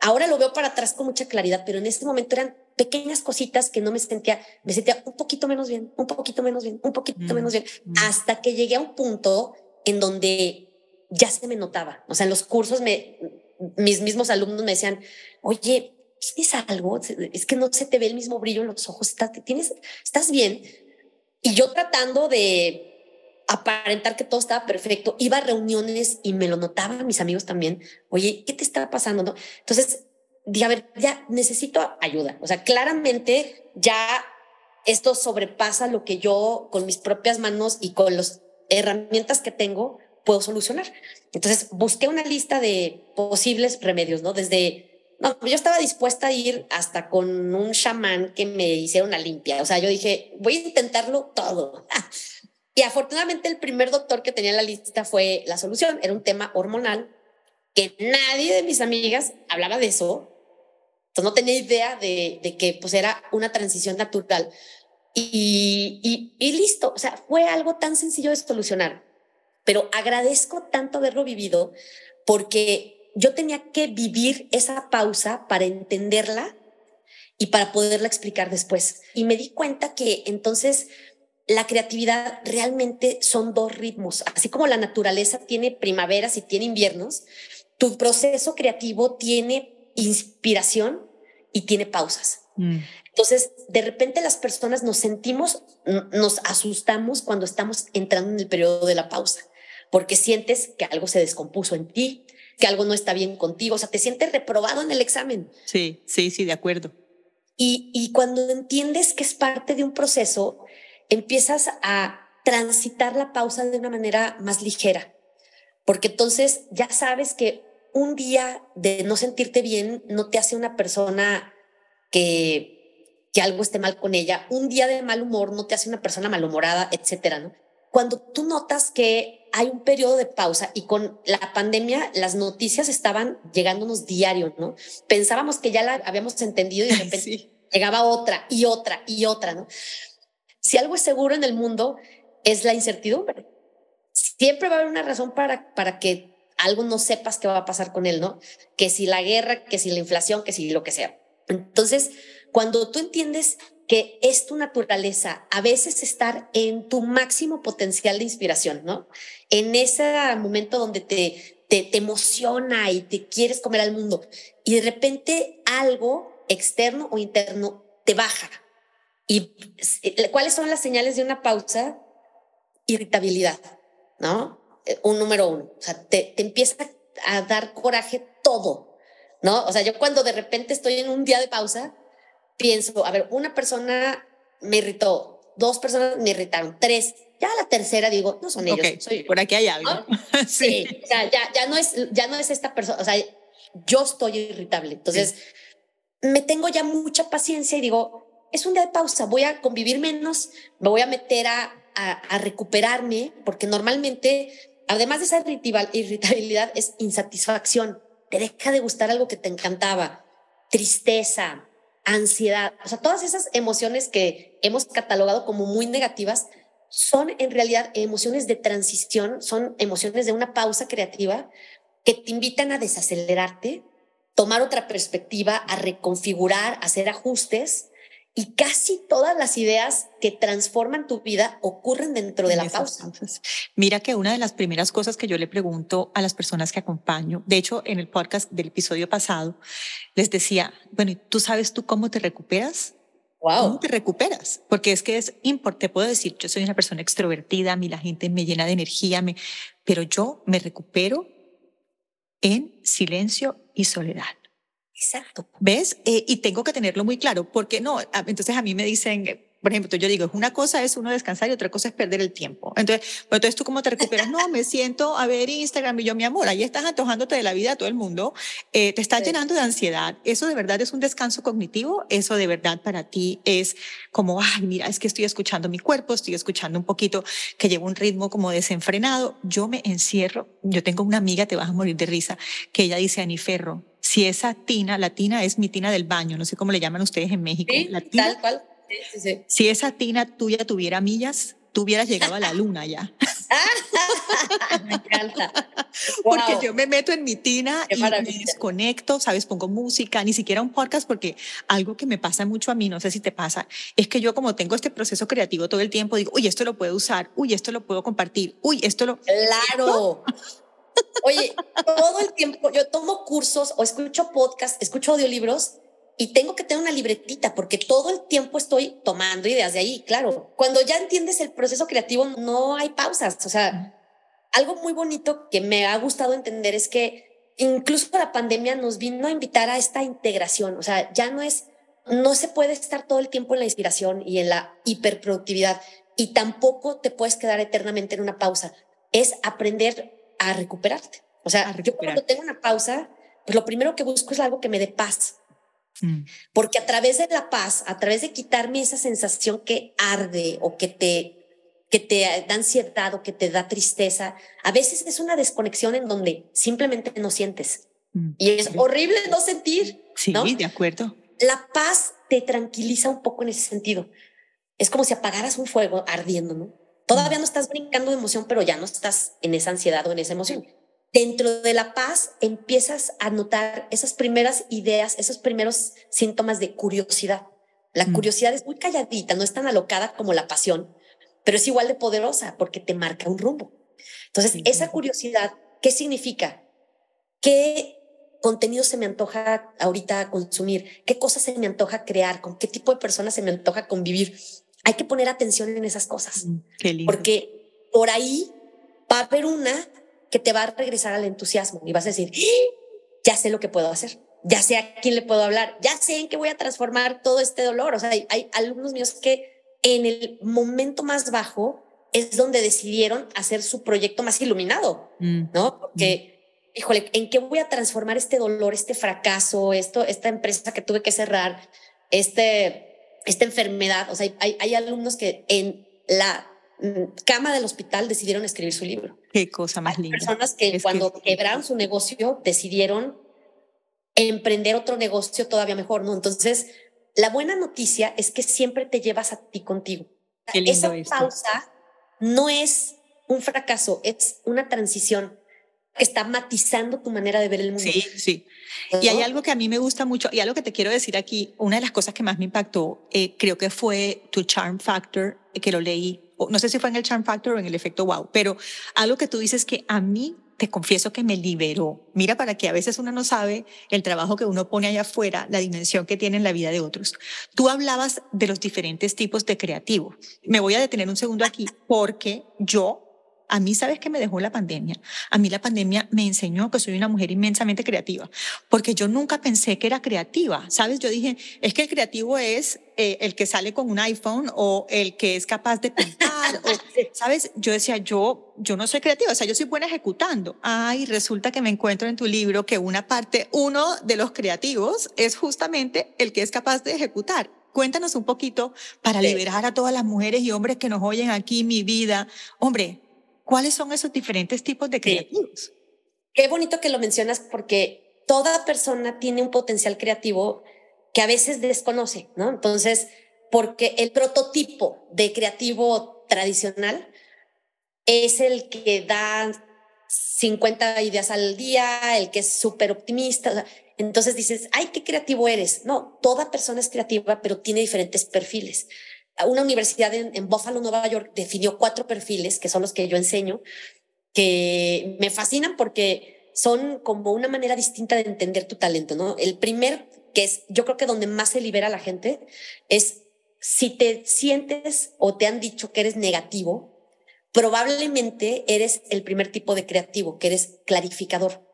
ahora lo veo para atrás con mucha claridad, pero en ese momento eran pequeñas cositas que no me sentía, me sentía un poquito menos bien, un poquito menos bien, un poquito mm, menos bien, mm. hasta que llegué a un punto en donde ya se me notaba. O sea, en los cursos me, mis mismos alumnos me decían, oye, ¿tienes algo? Es que no se te ve el mismo brillo en los ojos, estás, tienes, estás bien. Y yo tratando de aparentar que todo estaba perfecto. Iba a reuniones y me lo notaban mis amigos también. Oye, ¿qué te está pasando? ¿No? Entonces dije, a ver, ya necesito ayuda. O sea, claramente ya esto sobrepasa lo que yo con mis propias manos y con las herramientas que tengo puedo solucionar. Entonces busqué una lista de posibles remedios, ¿no? Desde no, yo estaba dispuesta a ir hasta con un chamán que me hiciera una limpia. O sea, yo dije, voy a intentarlo todo. [laughs] Y afortunadamente el primer doctor que tenía en la lista fue la solución. Era un tema hormonal que nadie de mis amigas hablaba de eso. Entonces no tenía idea de, de que pues era una transición natural. Y, y, y, listo, o sea, fue algo tan sencillo de solucionar. Pero agradezco tanto haberlo vivido porque yo tenía que vivir esa pausa para entenderla y para poderla explicar después. Y me di cuenta que entonces la creatividad realmente son dos ritmos. Así como la naturaleza tiene primaveras y tiene inviernos, tu proceso creativo tiene inspiración y tiene pausas. Mm. Entonces, de repente las personas nos sentimos, nos asustamos cuando estamos entrando en el periodo de la pausa, porque sientes que algo se descompuso en ti, que algo no está bien contigo, o sea, te sientes reprobado en el examen. Sí, sí, sí, de acuerdo. Y, y cuando entiendes que es parte de un proceso, empiezas a transitar la pausa de una manera más ligera, porque entonces ya sabes que un día de no sentirte bien no te hace una persona que, que algo esté mal con ella, un día de mal humor no te hace una persona malhumorada, etcétera, ¿no? Cuando tú notas que hay un periodo de pausa y con la pandemia las noticias estaban llegándonos diario, ¿no? Pensábamos que ya la habíamos entendido y de [laughs] repente llegaba otra y otra y otra, ¿no? Si algo es seguro en el mundo es la incertidumbre. Siempre va a haber una razón para, para que algo no sepas qué va a pasar con él, ¿no? Que si la guerra, que si la inflación, que si lo que sea. Entonces, cuando tú entiendes que es tu naturaleza a veces estar en tu máximo potencial de inspiración, ¿no? En ese momento donde te, te, te emociona y te quieres comer al mundo y de repente algo externo o interno te baja. ¿Y eh, cuáles son las señales de una pausa? Irritabilidad, ¿no? Eh, un número uno. O sea, te, te empieza a dar coraje todo, ¿no? O sea, yo cuando de repente estoy en un día de pausa, pienso, a ver, una persona me irritó, dos personas me irritaron, tres, ya la tercera digo, no son ellos, soy Por aquí hay algo. [laughs] sí, o sea, ya, ya, no es, ya no es esta persona, o sea, yo estoy irritable. Entonces, me tengo ya mucha paciencia y digo, es un día de pausa, voy a convivir menos, me voy a meter a, a, recuperarme, porque normalmente, además de esa irritabilidad, es insatisfacción. Te deja de gustar algo que te encantaba, tristeza, ansiedad, o sea, todas esas emociones que hemos catalogado como muy negativas son en realidad emociones de transición, son emociones de una pausa creativa que te invitan a desacelerarte, tomar otra perspectiva, a reconfigurar, a hacer ajustes y casi todas las ideas que transforman tu vida ocurren dentro de la pausa. Mira que una de las primeras cosas que yo le pregunto a las personas que acompaño, de hecho en el podcast del episodio pasado, les decía, bueno, ¿tú sabes tú cómo te recuperas? Wow. ¿Cómo te recuperas? Porque es que es importante, puedo decir, yo soy una persona extrovertida, a mí la gente me llena de energía, me, pero yo me recupero en silencio y soledad. Exacto. ¿Ves? Eh, y tengo que tenerlo muy claro, porque no, entonces a mí me dicen, por ejemplo, yo digo, una cosa es uno descansar y otra cosa es perder el tiempo. Entonces, bueno, entonces tú cómo te recuperas? No, me siento a ver Instagram y yo, mi amor, ahí estás antojándote de la vida a todo el mundo, eh, te estás llenando de ansiedad. Eso de verdad es un descanso cognitivo, eso de verdad para ti es como, ay, mira, es que estoy escuchando mi cuerpo, estoy escuchando un poquito que llevo un ritmo como desenfrenado. Yo me encierro, yo tengo una amiga, te vas a morir de risa, que ella dice, Aniferro, si esa tina, la tina es mi tina del baño, no sé cómo le llaman ustedes en México. Sí, la tina, tal cual. Sí, sí, si esa tina tuya tuviera millas, tú hubieras llegado a la luna ya. [laughs] me encanta. Porque yo me meto en mi tina y me desconecto, ¿sabes? Pongo música, ni siquiera un podcast, porque algo que me pasa mucho a mí, no sé si te pasa, es que yo como tengo este proceso creativo todo el tiempo, digo, uy, esto lo puedo usar, uy, esto lo puedo compartir, uy, esto lo... Claro. Oye, todo el tiempo yo tomo cursos o escucho podcasts, escucho audiolibros y tengo que tener una libretita porque todo el tiempo estoy tomando ideas de ahí, claro. Cuando ya entiendes el proceso creativo, no hay pausas. O sea, algo muy bonito que me ha gustado entender es que incluso la pandemia nos vino a invitar a esta integración. O sea, ya no es, no se puede estar todo el tiempo en la inspiración y en la hiperproductividad y tampoco te puedes quedar eternamente en una pausa. Es aprender a recuperarte. O sea, yo cuando tengo una pausa, pues lo primero que busco es algo que me dé paz. Mm. Porque a través de la paz, a través de quitarme esa sensación que arde o que te que te da ansiedad o que te da tristeza, a veces es una desconexión en donde simplemente no sientes. Mm. Y es horrible no sentir. Sí, de acuerdo. La paz te tranquiliza un poco en ese sentido. Es como si apagaras un fuego ardiendo, ¿no? Todavía no estás brincando de emoción, pero ya no estás en esa ansiedad o en esa emoción. Dentro de la paz empiezas a notar esas primeras ideas, esos primeros síntomas de curiosidad. La mm. curiosidad es muy calladita, no es tan alocada como la pasión, pero es igual de poderosa porque te marca un rumbo. Entonces, esa curiosidad, ¿qué significa? Que contenido se me antoja ahorita consumir, qué cosas se me antoja crear, con qué tipo de personas se me antoja convivir. Hay que poner atención en esas cosas. Mm, porque por ahí va a haber una que te va a regresar al entusiasmo y vas a decir, ¡Ah! ya sé lo que puedo hacer, ya sé a quién le puedo hablar, ya sé en qué voy a transformar todo este dolor. O sea, hay, hay alumnos míos que en el momento más bajo es donde decidieron hacer su proyecto más iluminado, mm. ¿no? Porque, mm. híjole, ¿en qué voy a transformar este dolor, este fracaso, esto, esta empresa que tuve que cerrar, este, esta enfermedad? O sea, hay, hay alumnos que en la mm, cama del hospital decidieron escribir su libro. Qué cosa más linda. Personas que cuando quebraron su negocio decidieron emprender otro negocio todavía mejor, ¿no? Entonces, la buena noticia es que siempre te llevas a ti contigo. Esa pausa no es un fracaso, es una transición que está matizando tu manera de ver el mundo. Sí, sí. Y hay algo que a mí me gusta mucho y algo que te quiero decir aquí, una de las cosas que más me impactó, eh, creo que fue tu Charm Factor, que lo leí, no sé si fue en el Charm Factor o en el efecto wow, pero algo que tú dices que a mí te confieso que me liberó. Mira, para que a veces uno no sabe el trabajo que uno pone allá afuera, la dimensión que tiene en la vida de otros. Tú hablabas de los diferentes tipos de creativo. Me voy a detener un segundo aquí porque yo a mí, ¿sabes qué me dejó la pandemia? A mí la pandemia me enseñó que soy una mujer inmensamente creativa, porque yo nunca pensé que era creativa, ¿sabes? Yo dije, es que el creativo es eh, el que sale con un iPhone o el que es capaz de pintar, o, [laughs] ¿sabes? Yo decía, yo, yo no soy creativa, o sea, yo soy buena ejecutando. Ay, resulta que me encuentro en tu libro que una parte, uno de los creativos es justamente el que es capaz de ejecutar. Cuéntanos un poquito para liberar a todas las mujeres y hombres que nos oyen aquí, mi vida. Hombre, ¿Cuáles son esos diferentes tipos de creativos? Qué bonito que lo mencionas porque toda persona tiene un potencial creativo que a veces desconoce, ¿no? Entonces, porque el prototipo de creativo tradicional es el que da 50 ideas al día, el que es súper optimista. Entonces dices, ay, qué creativo eres. No, toda persona es creativa, pero tiene diferentes perfiles una universidad en, Buffalo, Nueva York, definió cuatro perfiles, que son los que yo enseño, que me fascinan porque son como una manera distinta de entender tu talento, ¿no? El primer, que es yo creo que donde más se libera la gente, es si te sientes o te han dicho que eres negativo, probablemente eres el primer tipo de creativo, que eres clarificador.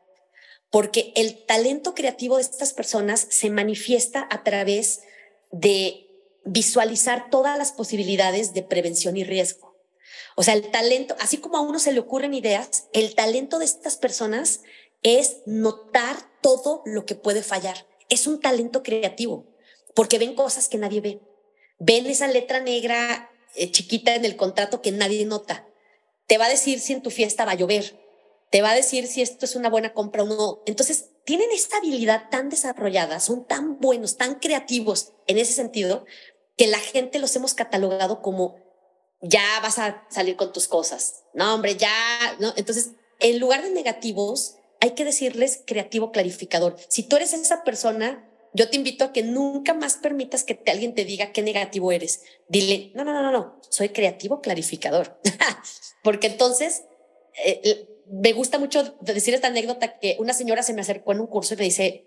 Porque el talento creativo de estas personas se manifiesta a través de visualizar todas las posibilidades de prevención y riesgo. O sea, el talento, así como a uno se le ocurren ideas, el talento de estas personas es notar todo lo que puede fallar. Es un talento creativo, porque ven cosas que nadie ve. Ven esa letra negra eh, chiquita en el contrato que nadie nota. Te va a decir si en tu fiesta va a llover. Te va a decir si esto es una buena compra o no. Entonces, tienen esta habilidad tan desarrollada, son tan buenos, tan creativos en ese sentido, que la gente los hemos catalogado como ya vas a salir con tus cosas. No, hombre, ya, ¿no? Entonces, en lugar de negativos, hay que decirles creativo clarificador. Si tú eres esa persona, yo te invito a que nunca más permitas que alguien te diga qué negativo eres. Dile, no, no, no, no, no, soy creativo clarificador. [laughs] Porque entonces, eh, me gusta mucho decir esta anécdota que una señora se me acercó en un curso y me dice,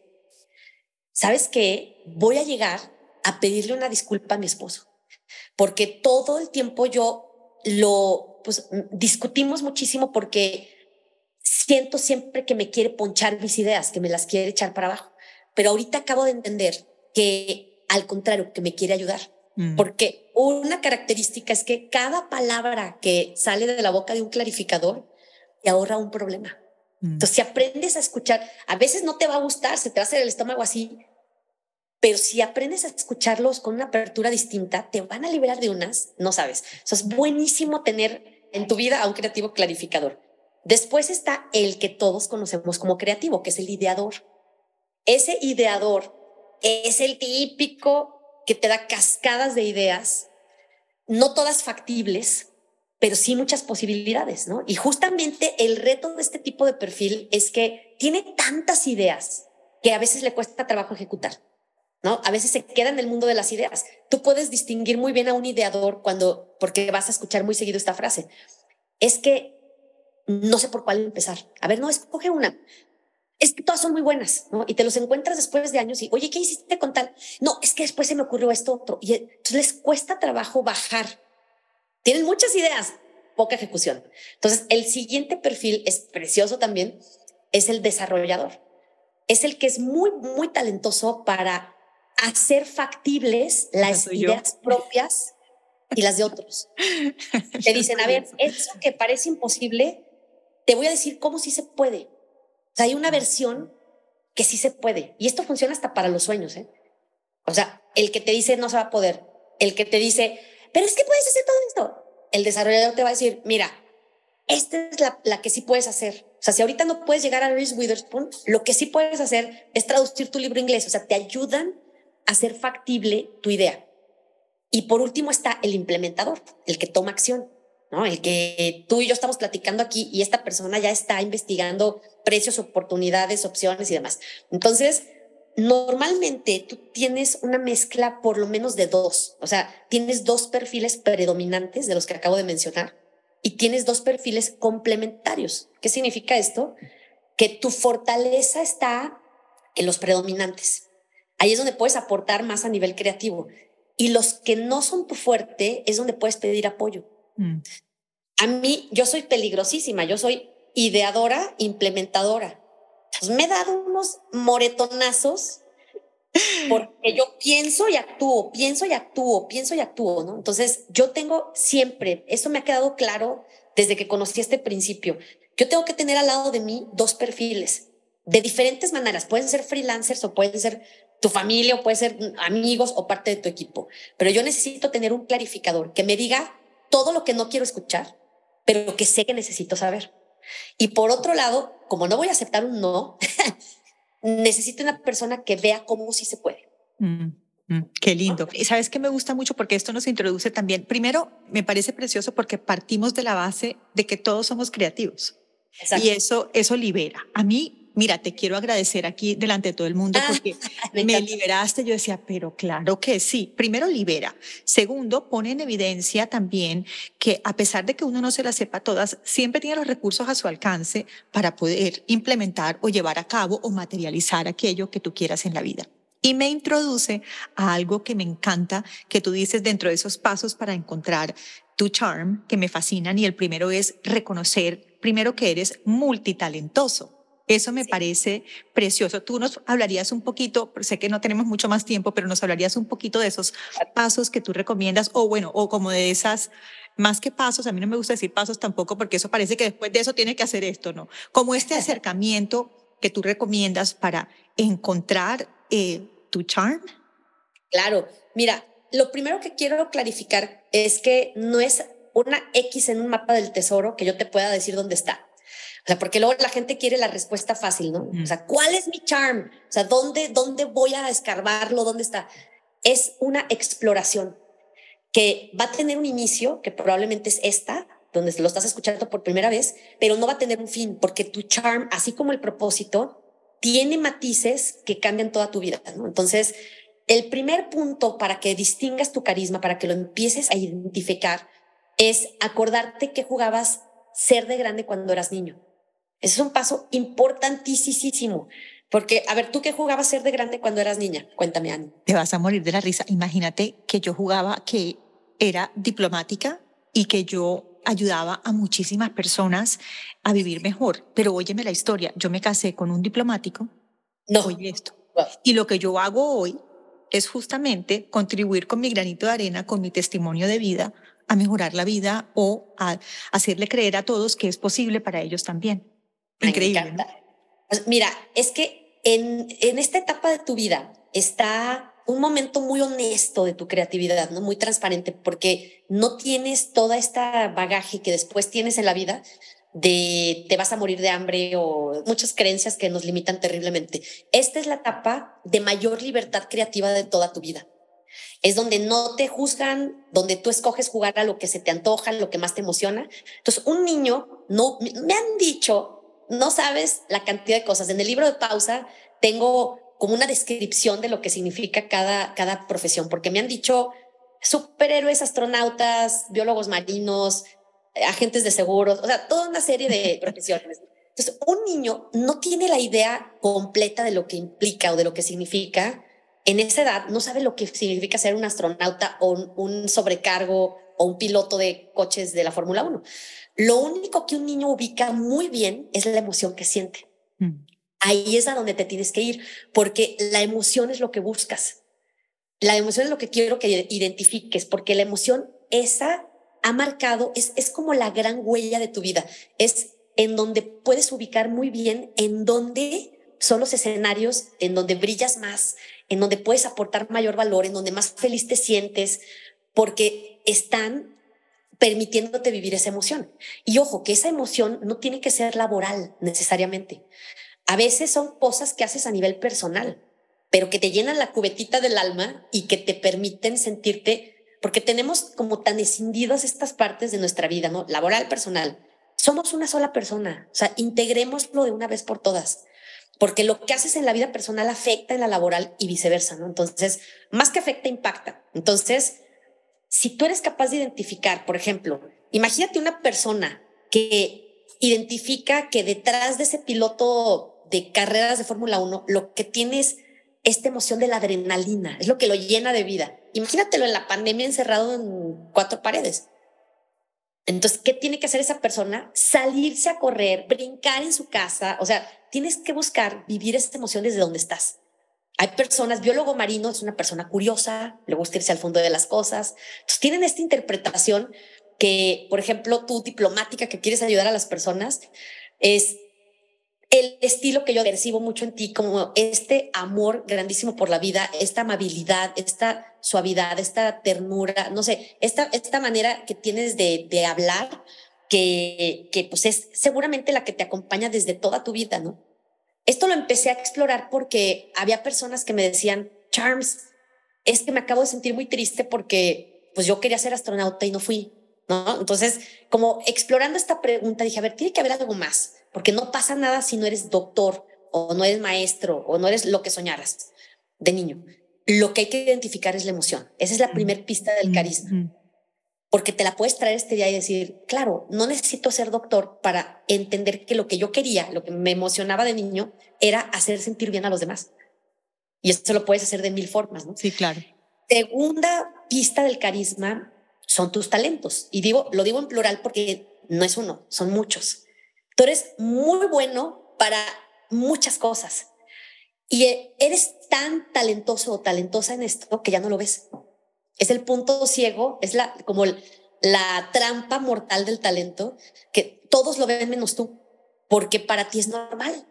¿sabes qué? Voy a llegar a pedirle una disculpa a mi esposo, porque todo el tiempo yo lo, pues discutimos muchísimo porque siento siempre que me quiere ponchar mis ideas, que me las quiere echar para abajo. Pero ahorita acabo de entender que al contrario, que me quiere ayudar. Mm. Porque una característica es que cada palabra que sale de la boca de un clarificador te ahorra un problema. Mm. Entonces, si aprendes a escuchar, a veces no te va a gustar, se te va a hacer el estómago así, pero si aprendes a escucharlos con una apertura distinta, te van a liberar de unas, no sabes. Eso es buenísimo tener en tu vida a un creativo clarificador. Después está el que todos conocemos como creativo, que es el ideador. Ese ideador es el típico que te da cascadas de ideas, no todas factibles, pero sí muchas posibilidades, ¿no? Y justamente el reto de este tipo de perfil es que tiene tantas ideas que a veces le cuesta trabajo ejecutar. ¿No? A veces se queda en el mundo de las ideas. Tú puedes distinguir muy bien a un ideador cuando, porque vas a escuchar muy seguido esta frase, es que no sé por cuál empezar. A ver, no, escoge una. es que todas son muy buenas, ¿no? Y te los encuentras después de años y, oye, ¿qué hiciste con tal? No, es que después se me ocurrió esto otro. Y les cuesta trabajo bajar. Tienen muchas ideas, poca ejecución. Entonces, el siguiente perfil es precioso también, es el desarrollador. Es el que es muy, muy talentoso para hacer factibles las ideas propias y las de otros. [laughs] Te dicen, a ver, eso que parece imposible, te voy a decir cómo sí se puede. O sea, hay una versión que sí se puede. Y esto funciona hasta para los sueños, ¿eh? O sea, el que te dice no se va a poder, el que te dice, pero es que puedes hacer todo esto. El desarrollador te va a decir, mira, esta es la, la que sí puedes hacer. O sea, si ahorita no puedes llegar a Reese Witherspoon, lo que sí puedes hacer es traducir tu libro inglés. O sea, te ayudan hacer factible tu idea. Y por último está el implementador, el que toma acción. ¿no? El que tú y yo estamos platicando aquí y esta persona ya está investigando precios, oportunidades, opciones y demás. Entonces, normalmente tú tienes una mezcla por lo menos de dos, o sea, tienes dos perfiles predominantes de los que acabo de mencionar y tienes dos perfiles complementarios. ¿Qué significa esto? Que tu fortaleza está en los predominantes. Ahí es donde puedes aportar más a nivel creativo. Y los que no son tu fuerte es donde puedes pedir apoyo. Mm. A mí, yo soy peligrosísima, yo soy ideadora, implementadora. Pues me he dado unos moretonazos porque yo pienso y actúo, pienso y actúo, pienso y actúo, ¿no? Entonces, yo tengo siempre, eso me ha quedado claro desde que conocí este principio, yo tengo que tener al lado de mí dos perfiles de diferentes maneras. Pueden ser freelancers o pueden ser tu familia o pueden ser amigos o parte de tu equipo. Pero yo necesito tener un clarificador que me diga todo lo que no quiero escuchar, pero que sé que necesito saber. Y por otro lado, como no voy a aceptar un no, [laughs] necesito una persona que vea cómo sí se puede. Mm, mm, qué lindo. Y sabes que me gusta mucho porque esto nos introduce también. Primero, me parece precioso porque partimos de la base de que todos somos creativos. Y eso, eso libera. A mí mira, te quiero agradecer aquí delante de todo el mundo ah, porque [laughs] me, liberaste. Yo decía, pero claro que sí. Primero, libera. Segundo, pone en evidencia también que a pesar de que uno no se las sepa todas, siempre tiene los recursos a su alcance para poder implementar o llevar a cabo o materializar aquello que tú quieras en la vida. Y me introduce a algo que me encanta, que tú dices dentro de esos pasos para encontrar tu charm, que me fascinan. Y el primero es reconocer, primero que eres multitalentoso. Eso me parece precioso. Tú nos hablarías un poquito, sé que no tenemos mucho más tiempo, pero nos hablarías un poquito de esos pasos que tú recomiendas o bueno, o como de esas, más que pasos, a mí no me gusta decir pasos tampoco porque eso parece que después de eso tiene que hacer esto, ¿no? Como este acercamiento que tú recomiendas para encontrar eh, tu charm. Claro, mira, lo primero que quiero clarificar es que no es una X en un mapa del tesoro que yo te pueda decir dónde está. O sea, porque luego la gente quiere la respuesta fácil, ¿no? O sea, ¿cuál es mi charm? O sea, ¿dónde, dónde voy a escarbarlo? ¿Dónde está? Es una exploración que va a tener un inicio, que probablemente es esta, donde lo estás escuchando por primera vez, pero no va a tener un fin, porque tu charm, así como el propósito, tiene matices que cambian toda tu vida, ¿no? Entonces, el primer punto para que distingas tu carisma, para que lo empieces a identificar, es acordarte que jugabas ser de grande cuando eras niño. Ese es un paso importantísimo. Porque, a ver, ¿tú qué jugabas ser de grande cuando eras niña? Cuéntame, Ani. Te vas a morir de la risa. Imagínate que yo jugaba que era diplomática y que yo ayudaba a muchísimas personas a vivir mejor. Pero óyeme la historia. Yo me casé con un diplomático. No. Oye esto. Y lo que yo hago hoy es justamente contribuir con mi granito de arena, con mi testimonio de vida, a mejorar la vida o a hacerle creer a todos que es posible para ellos también. Increíble. Pues mira, es que en, en esta etapa de tu vida está un momento muy honesto de tu creatividad, ¿no? Muy transparente, porque no tienes toda esta bagaje que después tienes en la vida de te vas a morir de hambre o muchas creencias que nos limitan terriblemente. Esta es la etapa de mayor libertad creativa de toda tu vida. Es donde no te juzgan, donde tú escoges jugar a lo que se te antoja, lo que más te emociona. Entonces, un niño, no, me han dicho no sabes la cantidad de cosas. En el libro de pausa tengo como una descripción de lo que significa cada, cada profesión, porque me han dicho superhéroes, astronautas, biólogos marinos, agentes de seguros, o sea, toda una serie de [laughs] profesiones. Entonces, un niño no tiene la idea completa de lo que implica o de lo que significa. En esa edad no sabe lo que significa ser un astronauta o un, sobrecargo o un piloto de coches de la Fórmula 1. Lo único que un niño ubica muy bien es la emoción que siente. Mm. Ahí es a donde te tienes que ir, porque la emoción es lo que buscas. La emoción es lo que quiero que identifiques, porque la emoción esa ha marcado, es, es como la gran huella de tu vida. Es en donde puedes ubicar muy bien en dónde son los escenarios en donde brillas más, en donde puedes aportar mayor valor, en donde más feliz te sientes, porque están permitiéndote vivir esa emoción. Y ojo, que esa emoción no tiene que ser laboral necesariamente. A veces son cosas que haces a nivel personal, pero que te llenan la cubetita del alma y que te permiten sentirte, porque tenemos como tan escindidas estas partes de nuestra vida, ¿no? Laboral, personal. Somos una sola persona, o sea, integrémoslo de una vez por todas porque lo que haces en la vida personal afecta en la laboral y viceversa, ¿no? Entonces, más que afecta, impacta. Entonces, si tú eres capaz de identificar, por ejemplo, imagínate una persona que identifica que detrás de ese piloto de carreras de Fórmula 1, lo que tiene es esta emoción de la adrenalina, es lo que lo llena de vida. Imagínatelo en la pandemia encerrado en cuatro paredes. Entonces, ¿qué tiene que hacer esa persona? Salirse a correr, brincar en su casa. O sea, tienes que buscar vivir esta emoción desde donde estás. Hay personas, biólogo marino es una persona curiosa, le gusta irse al fondo de las cosas. Tienen esta interpretación que, por ejemplo, tú diplomática que quieres ayudar a las personas, es el estilo que yo percibo mucho en ti, como este amor grandísimo por la vida, esta amabilidad, esta suavidad, esta ternura, no sé, esta, esta manera que tienes de, de hablar, que, que pues es seguramente la que te acompaña desde toda tu vida, ¿no? Esto lo empecé a explorar porque había personas que me decían, Charms, es que me acabo de sentir muy triste porque pues yo quería ser astronauta y no fui, ¿no? Entonces, como explorando esta pregunta, dije, a ver, tiene que haber algo más porque no pasa nada si no eres doctor o no eres maestro o no eres lo que soñaras de niño. Lo que hay que identificar es la emoción. Esa es la primera pista del carisma. Porque te la puedes traer este día y decir, claro, no necesito ser doctor para entender que lo que yo quería, lo que me emocionaba de niño, era hacer sentir bien a los demás. Y esto lo puedes hacer de mil formas, ¿no? Sí, claro. Segunda pista del carisma son tus talentos. Y digo, lo digo en plural porque no es uno, son muchos. Tú eres muy bueno para muchas cosas y eres tan talentoso o talentosa en esto que ya no lo ves. Es el punto ciego, es la, como la trampa mortal del talento, que todos lo ven menos tú, porque para ti es normal.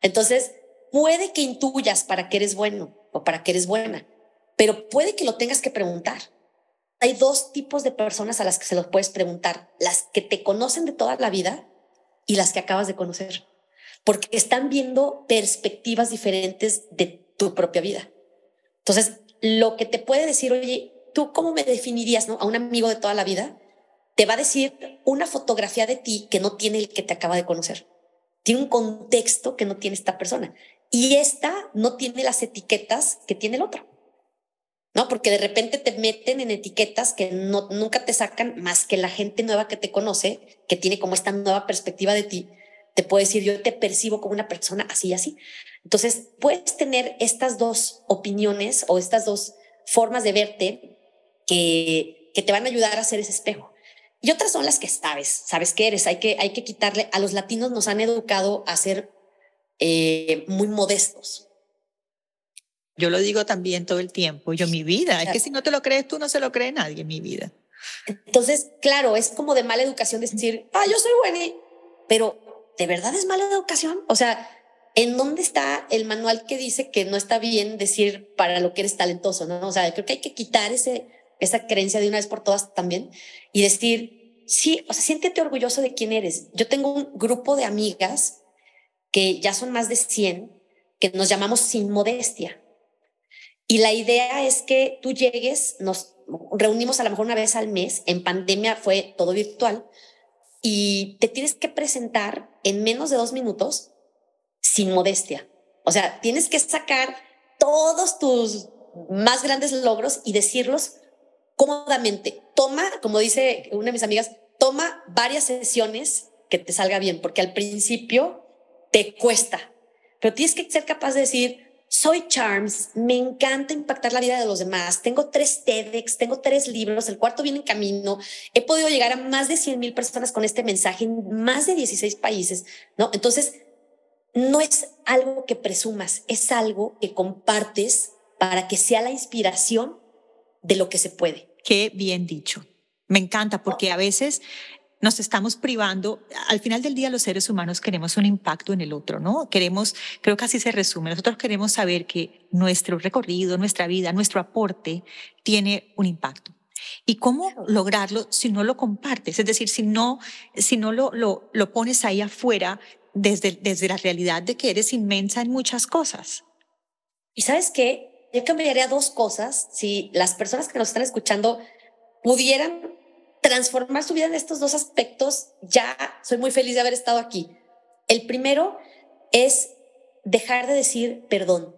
Entonces, puede que intuyas para que eres bueno o para que eres buena, pero puede que lo tengas que preguntar. Hay dos tipos de personas a las que se los puedes preguntar, las que te conocen de toda la vida y las que acabas de conocer, porque están viendo perspectivas diferentes de tu propia vida. Entonces, lo que te puede decir, oye, ¿tú cómo me definirías a un amigo de toda la vida? Te va a decir una fotografía de ti que no tiene el que te acaba de conocer. Tiene un contexto que no tiene esta persona. Y esta no tiene las etiquetas que tiene el otro. ¿no? Porque de repente te meten en etiquetas que no, nunca te sacan más que la gente nueva que te conoce, que tiene como esta nueva perspectiva de ti, te puede decir, yo te percibo como una persona así y así. Entonces, puedes tener estas dos opiniones o estas dos formas de verte que, que te van a ayudar a hacer ese espejo. Y otras son las que sabes, sabes que eres. Hay que, hay que quitarle, a los latinos nos han educado a ser eh, muy modestos, yo lo digo también todo el tiempo. Yo, mi vida, es que si no te lo crees tú, no se lo cree nadie, mi vida. Entonces, claro, es como de mala educación decir, ah, yo soy buena, pero ¿de verdad es mala educación? O sea, ¿en dónde está el manual que dice que no está bien decir para lo que eres talentoso? ¿no? O sea, creo que hay que quitar ese, esa creencia de una vez por todas también y decir, sí, o sea, siéntete orgulloso de quién eres. Yo tengo un grupo de amigas que ya son más de 100 que nos llamamos sin modestia. Y la idea es que tú llegues, nos reunimos a lo mejor una vez al mes, en pandemia fue todo virtual, y te tienes que presentar en menos de dos minutos sin modestia. O sea, tienes que sacar todos tus más grandes logros y decirlos cómodamente. Toma, como dice una de mis amigas, toma varias sesiones que te salga bien, porque al principio te cuesta, pero tienes que ser capaz de decir, soy Charms, me encanta impactar la vida de los demás. Tengo tres TEDx, tengo tres libros, el cuarto viene en camino. He podido llegar a más de 100 mil personas con este mensaje en más de 16 países, ¿no? Entonces, no es algo que presumas, es algo que compartes para que sea la inspiración de lo que se puede. Qué bien dicho. Me encanta porque a veces nos estamos privando. Al final del día, los seres humanos queremos un impacto en el otro, ¿no? Queremos, creo que así se resume. Nosotros queremos saber que nuestro recorrido, nuestra vida, nuestro aporte tiene un impacto. ¿Y cómo lograrlo si no lo compartes? Es decir, si no, si no lo, lo, lo pones ahí afuera desde, desde la realidad de que eres inmensa en muchas cosas. Y sabes qué? Yo cambiaría dos cosas si las personas que nos están escuchando pudieran transformar su vida en estos dos aspectos, ya soy muy feliz de haber estado aquí. El primero es dejar de decir perdón.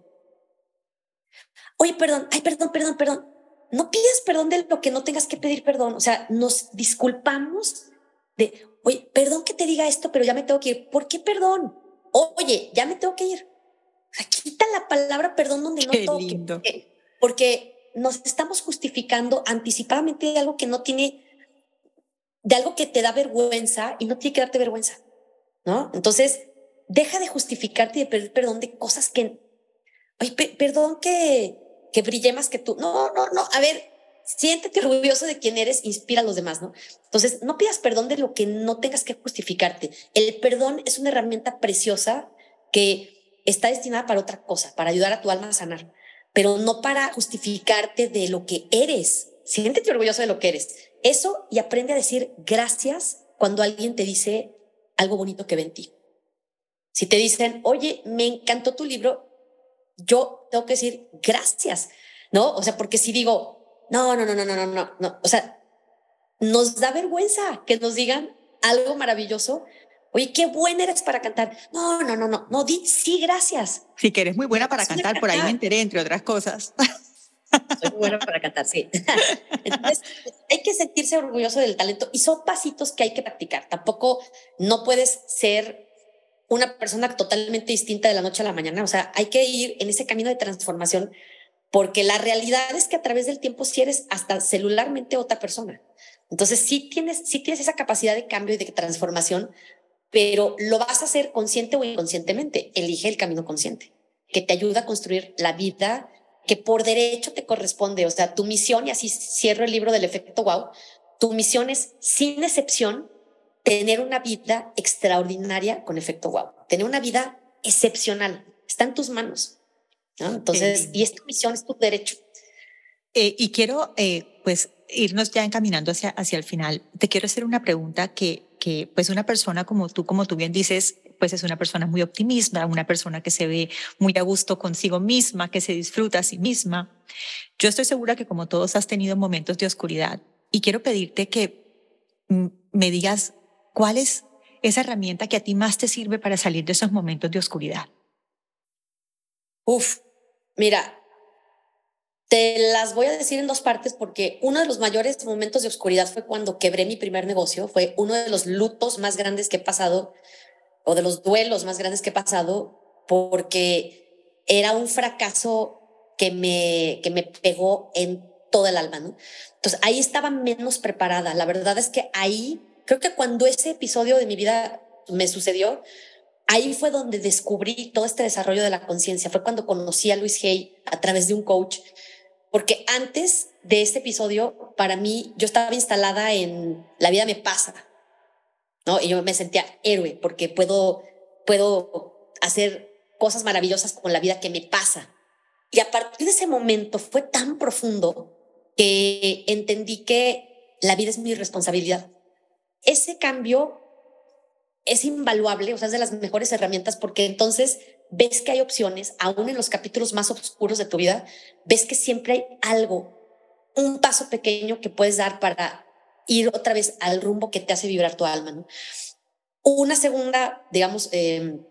Oye, perdón, ay, perdón, perdón, perdón. No pidas perdón de lo que no tengas que pedir perdón. O sea, nos disculpamos de, oye, perdón que te diga esto, pero ya me tengo que ir. ¿Por qué perdón? Oye, ya me tengo que ir. Quita la palabra perdón donde no toque. Porque nos estamos justificando anticipadamente de algo que no tiene de algo que te da vergüenza y no tiene que darte vergüenza, ¿no? Entonces, deja de justificarte y de pedir perdón de cosas que, ay, perdón que, que brillé más que tú. No, no, no. A ver, siéntete orgulloso de quién eres, inspira a los demás, ¿no? Entonces, no pidas perdón de lo que no tengas que justificarte. El perdón es una herramienta preciosa que está destinada para otra cosa, para ayudar a tu alma a sanar, pero no para justificarte de lo que eres. Siéntete orgulloso de lo que eres. Eso y aprende a decir gracias cuando alguien te dice algo bonito que ve en ti. Si te dicen, oye, me encantó tu libro, yo tengo que decir gracias, ¿no? O sea, porque si digo, no, no, no, no, no, no, no, o sea, nos da vergüenza que nos digan algo maravilloso Oye, qué buena eres para cantar. No, no, no, no, no, di sí, gracias. Sí, que eres muy buena para cantar, por ahí me enteré, entre otras cosas. Soy muy buena para cantar, sí. [laughs] Entonces, hay que sentirse orgulloso del talento y son pasitos que hay que practicar. Tampoco no puedes ser una persona totalmente distinta de la noche a la mañana. O sea, hay que ir en ese camino de transformación porque la realidad es que a través del tiempo si eres hasta celularmente otra persona. Entonces, sí tienes, sí tienes esa capacidad de cambio y de transformación, pero lo vas a hacer consciente o inconscientemente. Elige el camino consciente, que te ayuda a construir la vida que por derecho te corresponde. O sea, tu misión, y así cierro el libro del efecto wow, tu misión es, sin excepción, tener una vida extraordinaria con efecto wow, tener una vida excepcional. Está en tus manos. Entonces, y esta misión es tu derecho. Eh, y quiero, eh, pues, irnos ya encaminando hacia, hacia el final. Te quiero hacer una pregunta que, que, pues, una persona como tú, como tú bien dices, pues es una persona muy optimista, una persona que se ve muy a gusto consigo misma, que se disfruta a sí misma. Yo estoy segura que como todos has tenido momentos de oscuridad y quiero pedirte que me digas cuál es esa herramienta que a ti más te sirve para salir de esos momentos de oscuridad. Uf, mira, te las voy a decir en dos partes porque uno de los mayores momentos de oscuridad fue cuando quebré mi primer negocio, fue uno de los lutos más grandes que he pasado o de los duelos más grandes que he pasado porque era un fracaso que me, que me pegó en todo el alma, ¿no? Entonces ahí estaba menos preparada. La verdad es que ahí, creo que cuando ese episodio de mi vida me sucedió, ahí fue donde descubrí todo este desarrollo de la conciencia. Fue cuando conocí a Luis Hay a través de un coach, porque antes de ese episodio, para mí, yo estaba instalada en la vida me pasa, ¿no? Y yo me sentía héroe porque puedo, puedo hacer cosas maravillosas con la vida que me pasa. Y a partir de ese momento fue tan profundo que entendí que la vida es mi responsabilidad. Ese cambio es invaluable, o sea, es de las mejores herramientas porque entonces ves que hay opciones, aún en los capítulos más oscuros de tu vida, ves que siempre hay algo, un paso pequeño que puedes dar para ir otra vez al rumbo que te hace vibrar tu alma. ¿no? Una segunda, digamos, em,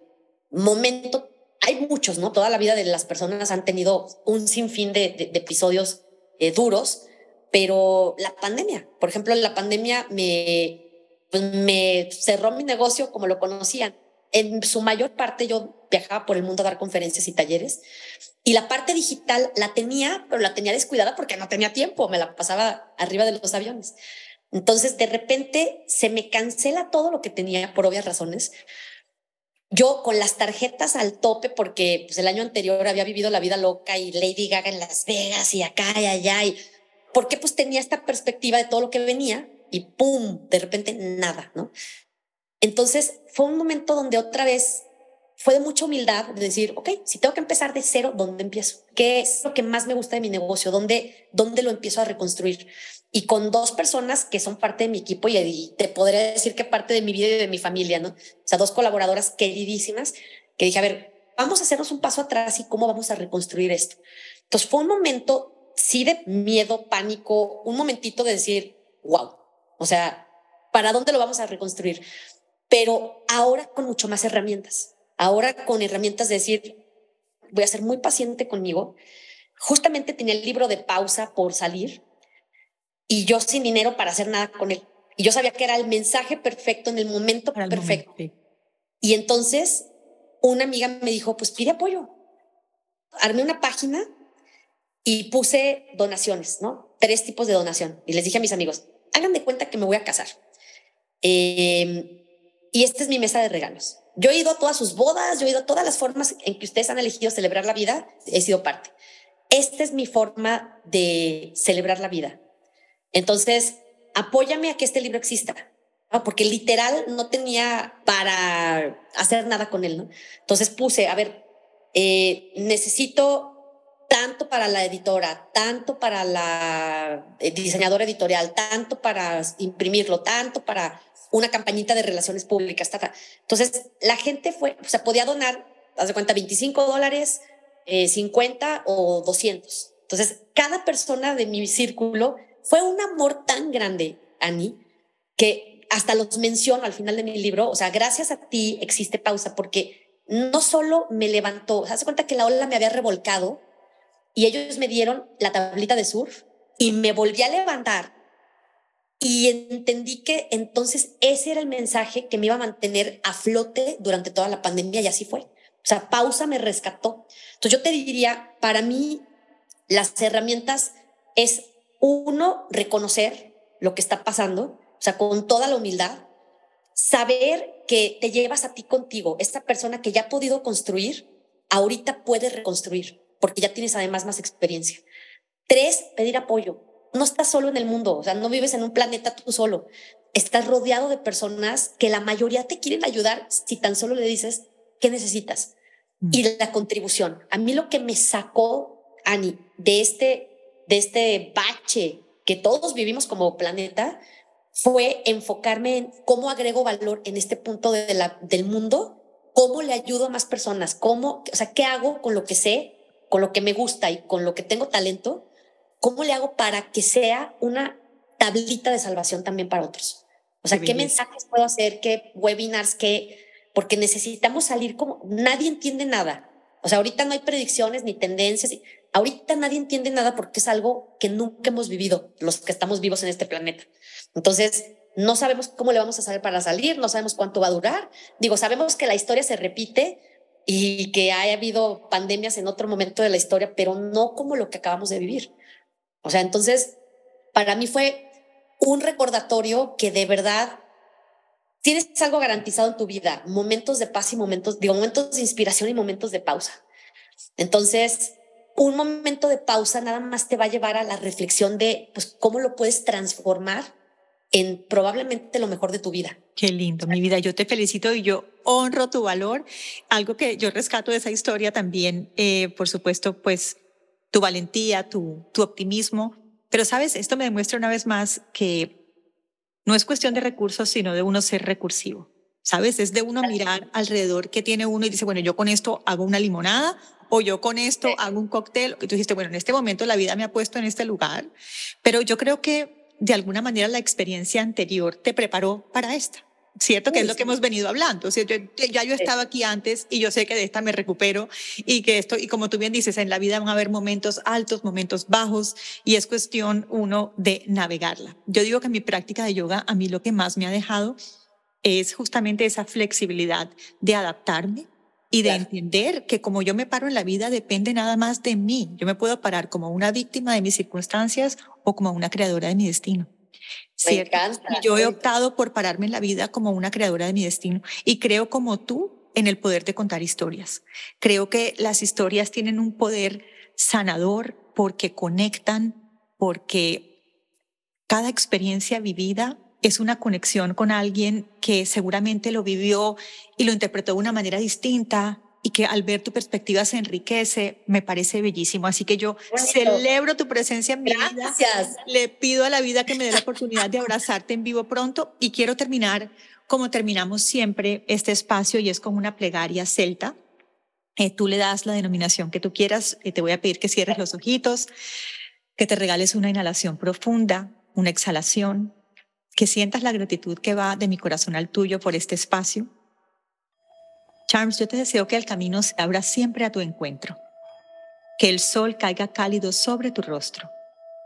momento, hay muchos, ¿no? Toda la vida de las personas han tenido un sinfín de, episodios eh, duros, pero la pandemia, por ejemplo, la pandemia me, pues me cerró mi negocio como lo conocían. En su mayor parte yo viajaba por el mundo a dar conferencias y talleres y la parte digital la tenía, pero la tenía descuidada porque no tenía tiempo, me la pasaba arriba de los aviones. Entonces, de repente se me cancela todo lo que tenía por obvias razones. Yo con las tarjetas al tope porque pues, el año anterior había vivido la vida loca y Lady Gaga en Las Vegas y acá y allá y porque pues tenía esta perspectiva de todo lo que venía y pum, de repente nada, ¿no? Entonces fue un momento donde otra vez fue de mucha humildad de decir, ok, si tengo que empezar de cero, ¿dónde empiezo? ¿Qué es lo que más me gusta de mi negocio? ¿Dónde, dónde lo empiezo a reconstruir? Y con dos personas que son parte de mi equipo y, te podría decir que parte de mi vida y de mi familia, ¿no? O sea, dos colaboradoras queridísimas que dije, a ver, vamos a hacernos un paso atrás y cómo vamos a reconstruir esto. Entonces fue un momento sí de miedo, pánico, un momentito de decir, wow, o sea, ¿para dónde lo vamos a reconstruir? Pero ahora con mucho más herramientas, ahora con herramientas de decir, voy a ser muy paciente conmigo. Justamente tenía el libro de pausa por salir y yo sin dinero para hacer nada con él. Y yo sabía que era el mensaje perfecto en el momento perfecto. Y entonces una amiga me dijo, pues pide apoyo. Armé una página y puse donaciones, ¿no? Tres tipos de donación. Y les dije a mis amigos, hagan de cuenta que me voy a casar. Em, y esta es mi mesa de regalos. Yo he ido a todas sus bodas, yo he ido a todas las formas en que ustedes han elegido celebrar la vida, he sido parte. Esta es mi forma de celebrar la vida. Entonces, apóyame a que este libro exista, porque literal no tenía para hacer nada con él. ¿no? Entonces puse, a ver, eh, necesito tanto para la editora, tanto para la eh, diseñadora editorial, tanto para imprimirlo, tanto para una campañita de relaciones públicas. Entonces, la gente fue, o sea, podía donar, haz de cuenta, 25 dólares, 50 eh, o 200. Entonces, cada persona de mi círculo fue un amor tan grande, Ani, que hasta los menciono al final de mi libro. O sea, gracias a ti existe pausa, porque no solo me levantó, haz de cuenta que la ola me había revolcado y ellos me dieron la tablita de surf y me volví a levantar y entendí que entonces ese era el mensaje que me iba a mantener a flote durante toda la pandemia y así fue. O sea, pausa me rescató. Entonces yo te diría, para mí las herramientas es uno, reconocer lo que está pasando, o sea, con toda la humildad, saber que te llevas a ti contigo, esta persona que ya ha podido construir, ahorita puede reconstruir porque ya tienes además más experiencia. Tres, pedir apoyo. No estás solo en el mundo, o sea, no vives en un planeta tú solo. Estás rodeado de personas que la mayoría te quieren ayudar si tan solo le dices qué necesitas. Mm. Y la contribución. A mí lo que me sacó, Ani, de este, de este bache que todos vivimos como planeta, fue enfocarme en cómo agrego valor en este punto de la, del mundo, cómo le ayudo a más personas, cómo, o sea, qué hago con lo que sé con lo que me gusta y con lo que tengo talento, ¿cómo le hago para que sea una tablita de salvación también para otros? O sea, ¿qué, mensajes puedo hacer? ¿Qué webinars? ¿Qué? Porque necesitamos salir como nadie entiende nada. O sea, ahorita no hay predicciones ni tendencias. Ahorita nadie entiende nada porque es algo que nunca hemos vivido los que estamos vivos en este planeta. Entonces, no sabemos cómo le vamos a salir para salir, no sabemos cuánto va a durar. Digo, sabemos que la historia se repite, y que haya habido pandemias en otro momento de la historia, pero no como lo que acabamos de vivir. O sea, entonces, para mí fue un recordatorio que de verdad tienes algo garantizado en tu vida, momentos de paz y momentos, digo, momentos de inspiración y momentos de pausa. Entonces, un momento de pausa nada más te va a llevar a la reflexión de pues, cómo lo puedes transformar en probablemente lo mejor de tu vida. Qué lindo, mi vida. Yo te felicito y yo honro tu valor. Algo que yo rescato de esa historia también, eh, por supuesto, pues tu valentía, tu, tu optimismo. Pero sabes, esto me demuestra una vez más que no es cuestión de recursos, sino de uno ser recursivo. ¿Sabes? Es de uno mirar alrededor que tiene uno y dice, bueno, yo con esto hago una limonada o yo con esto hago un cóctel. Y tú dijiste, bueno, en este momento la vida me ha puesto en este lugar, pero yo creo que de alguna manera la experiencia anterior te preparó para esta. ¿Cierto? Que es lo que hemos venido hablando. O sea, ya yo estaba aquí antes y yo sé que de esta me recupero y que esto, y como tú bien dices, en la vida van a haber momentos altos, momentos bajos y es cuestión uno de navegarla. Yo digo que en mi práctica de yoga a mí lo que más me ha dejado es justamente esa flexibilidad de adaptarme y de entender que como yo me paro en la vida depende nada más de mí. Yo me puedo parar como una víctima de mis circunstancias o como una creadora de mi destino. Me encanta. Y yo he optado por pararme en la vida como una creadora de mi destino y creo como tú en el poder de contar historias. Creo que las historias tienen un poder sanador porque conectan, porque cada experiencia vivida es una conexión con alguien que seguramente lo vivió y lo interpretó de una manera distinta y que al ver tu perspectiva se enriquece, me parece bellísimo. Así que yo celebro tu presencia en mi Gracias. vida. Le pido a la vida que me dé la oportunidad de abrazarte en vivo pronto y quiero terminar como terminamos siempre este espacio y es con una plegaria celta. Eh, tú le das la denominación que tú quieras. y te voy a pedir que cierres los ojitos, que te regales una inhalación profunda, una exhalación, que sientas la gratitud que va de mi corazón al tuyo por este espacio. Charms, yo te deseo que el camino se abra siempre a tu encuentro, que el sol caiga cálido sobre tu rostro,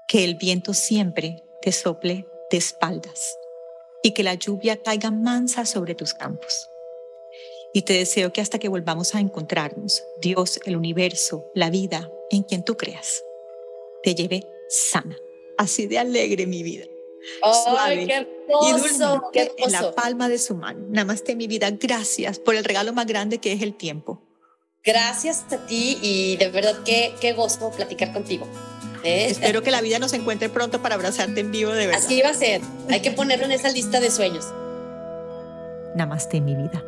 que el viento siempre te sople de espaldas y que la lluvia caiga mansa sobre tus campos. Y te deseo que hasta que volvamos a encontrarnos, Dios, el universo, la vida en quien tú creas, te lleve sana. Así de alegre mi vida. Ay, qué hermoso, qué en la palma de su mano. Namaste, mi vida. Gracias por el regalo más grande que es el tiempo. Gracias a ti y de verdad qué, qué gozo platicar contigo. ¿eh? Espero que la vida nos encuentre pronto para abrazarte en vivo de verdad. Así va a ser. Hay que ponerlo en esa lista de sueños. Namaste, mi vida.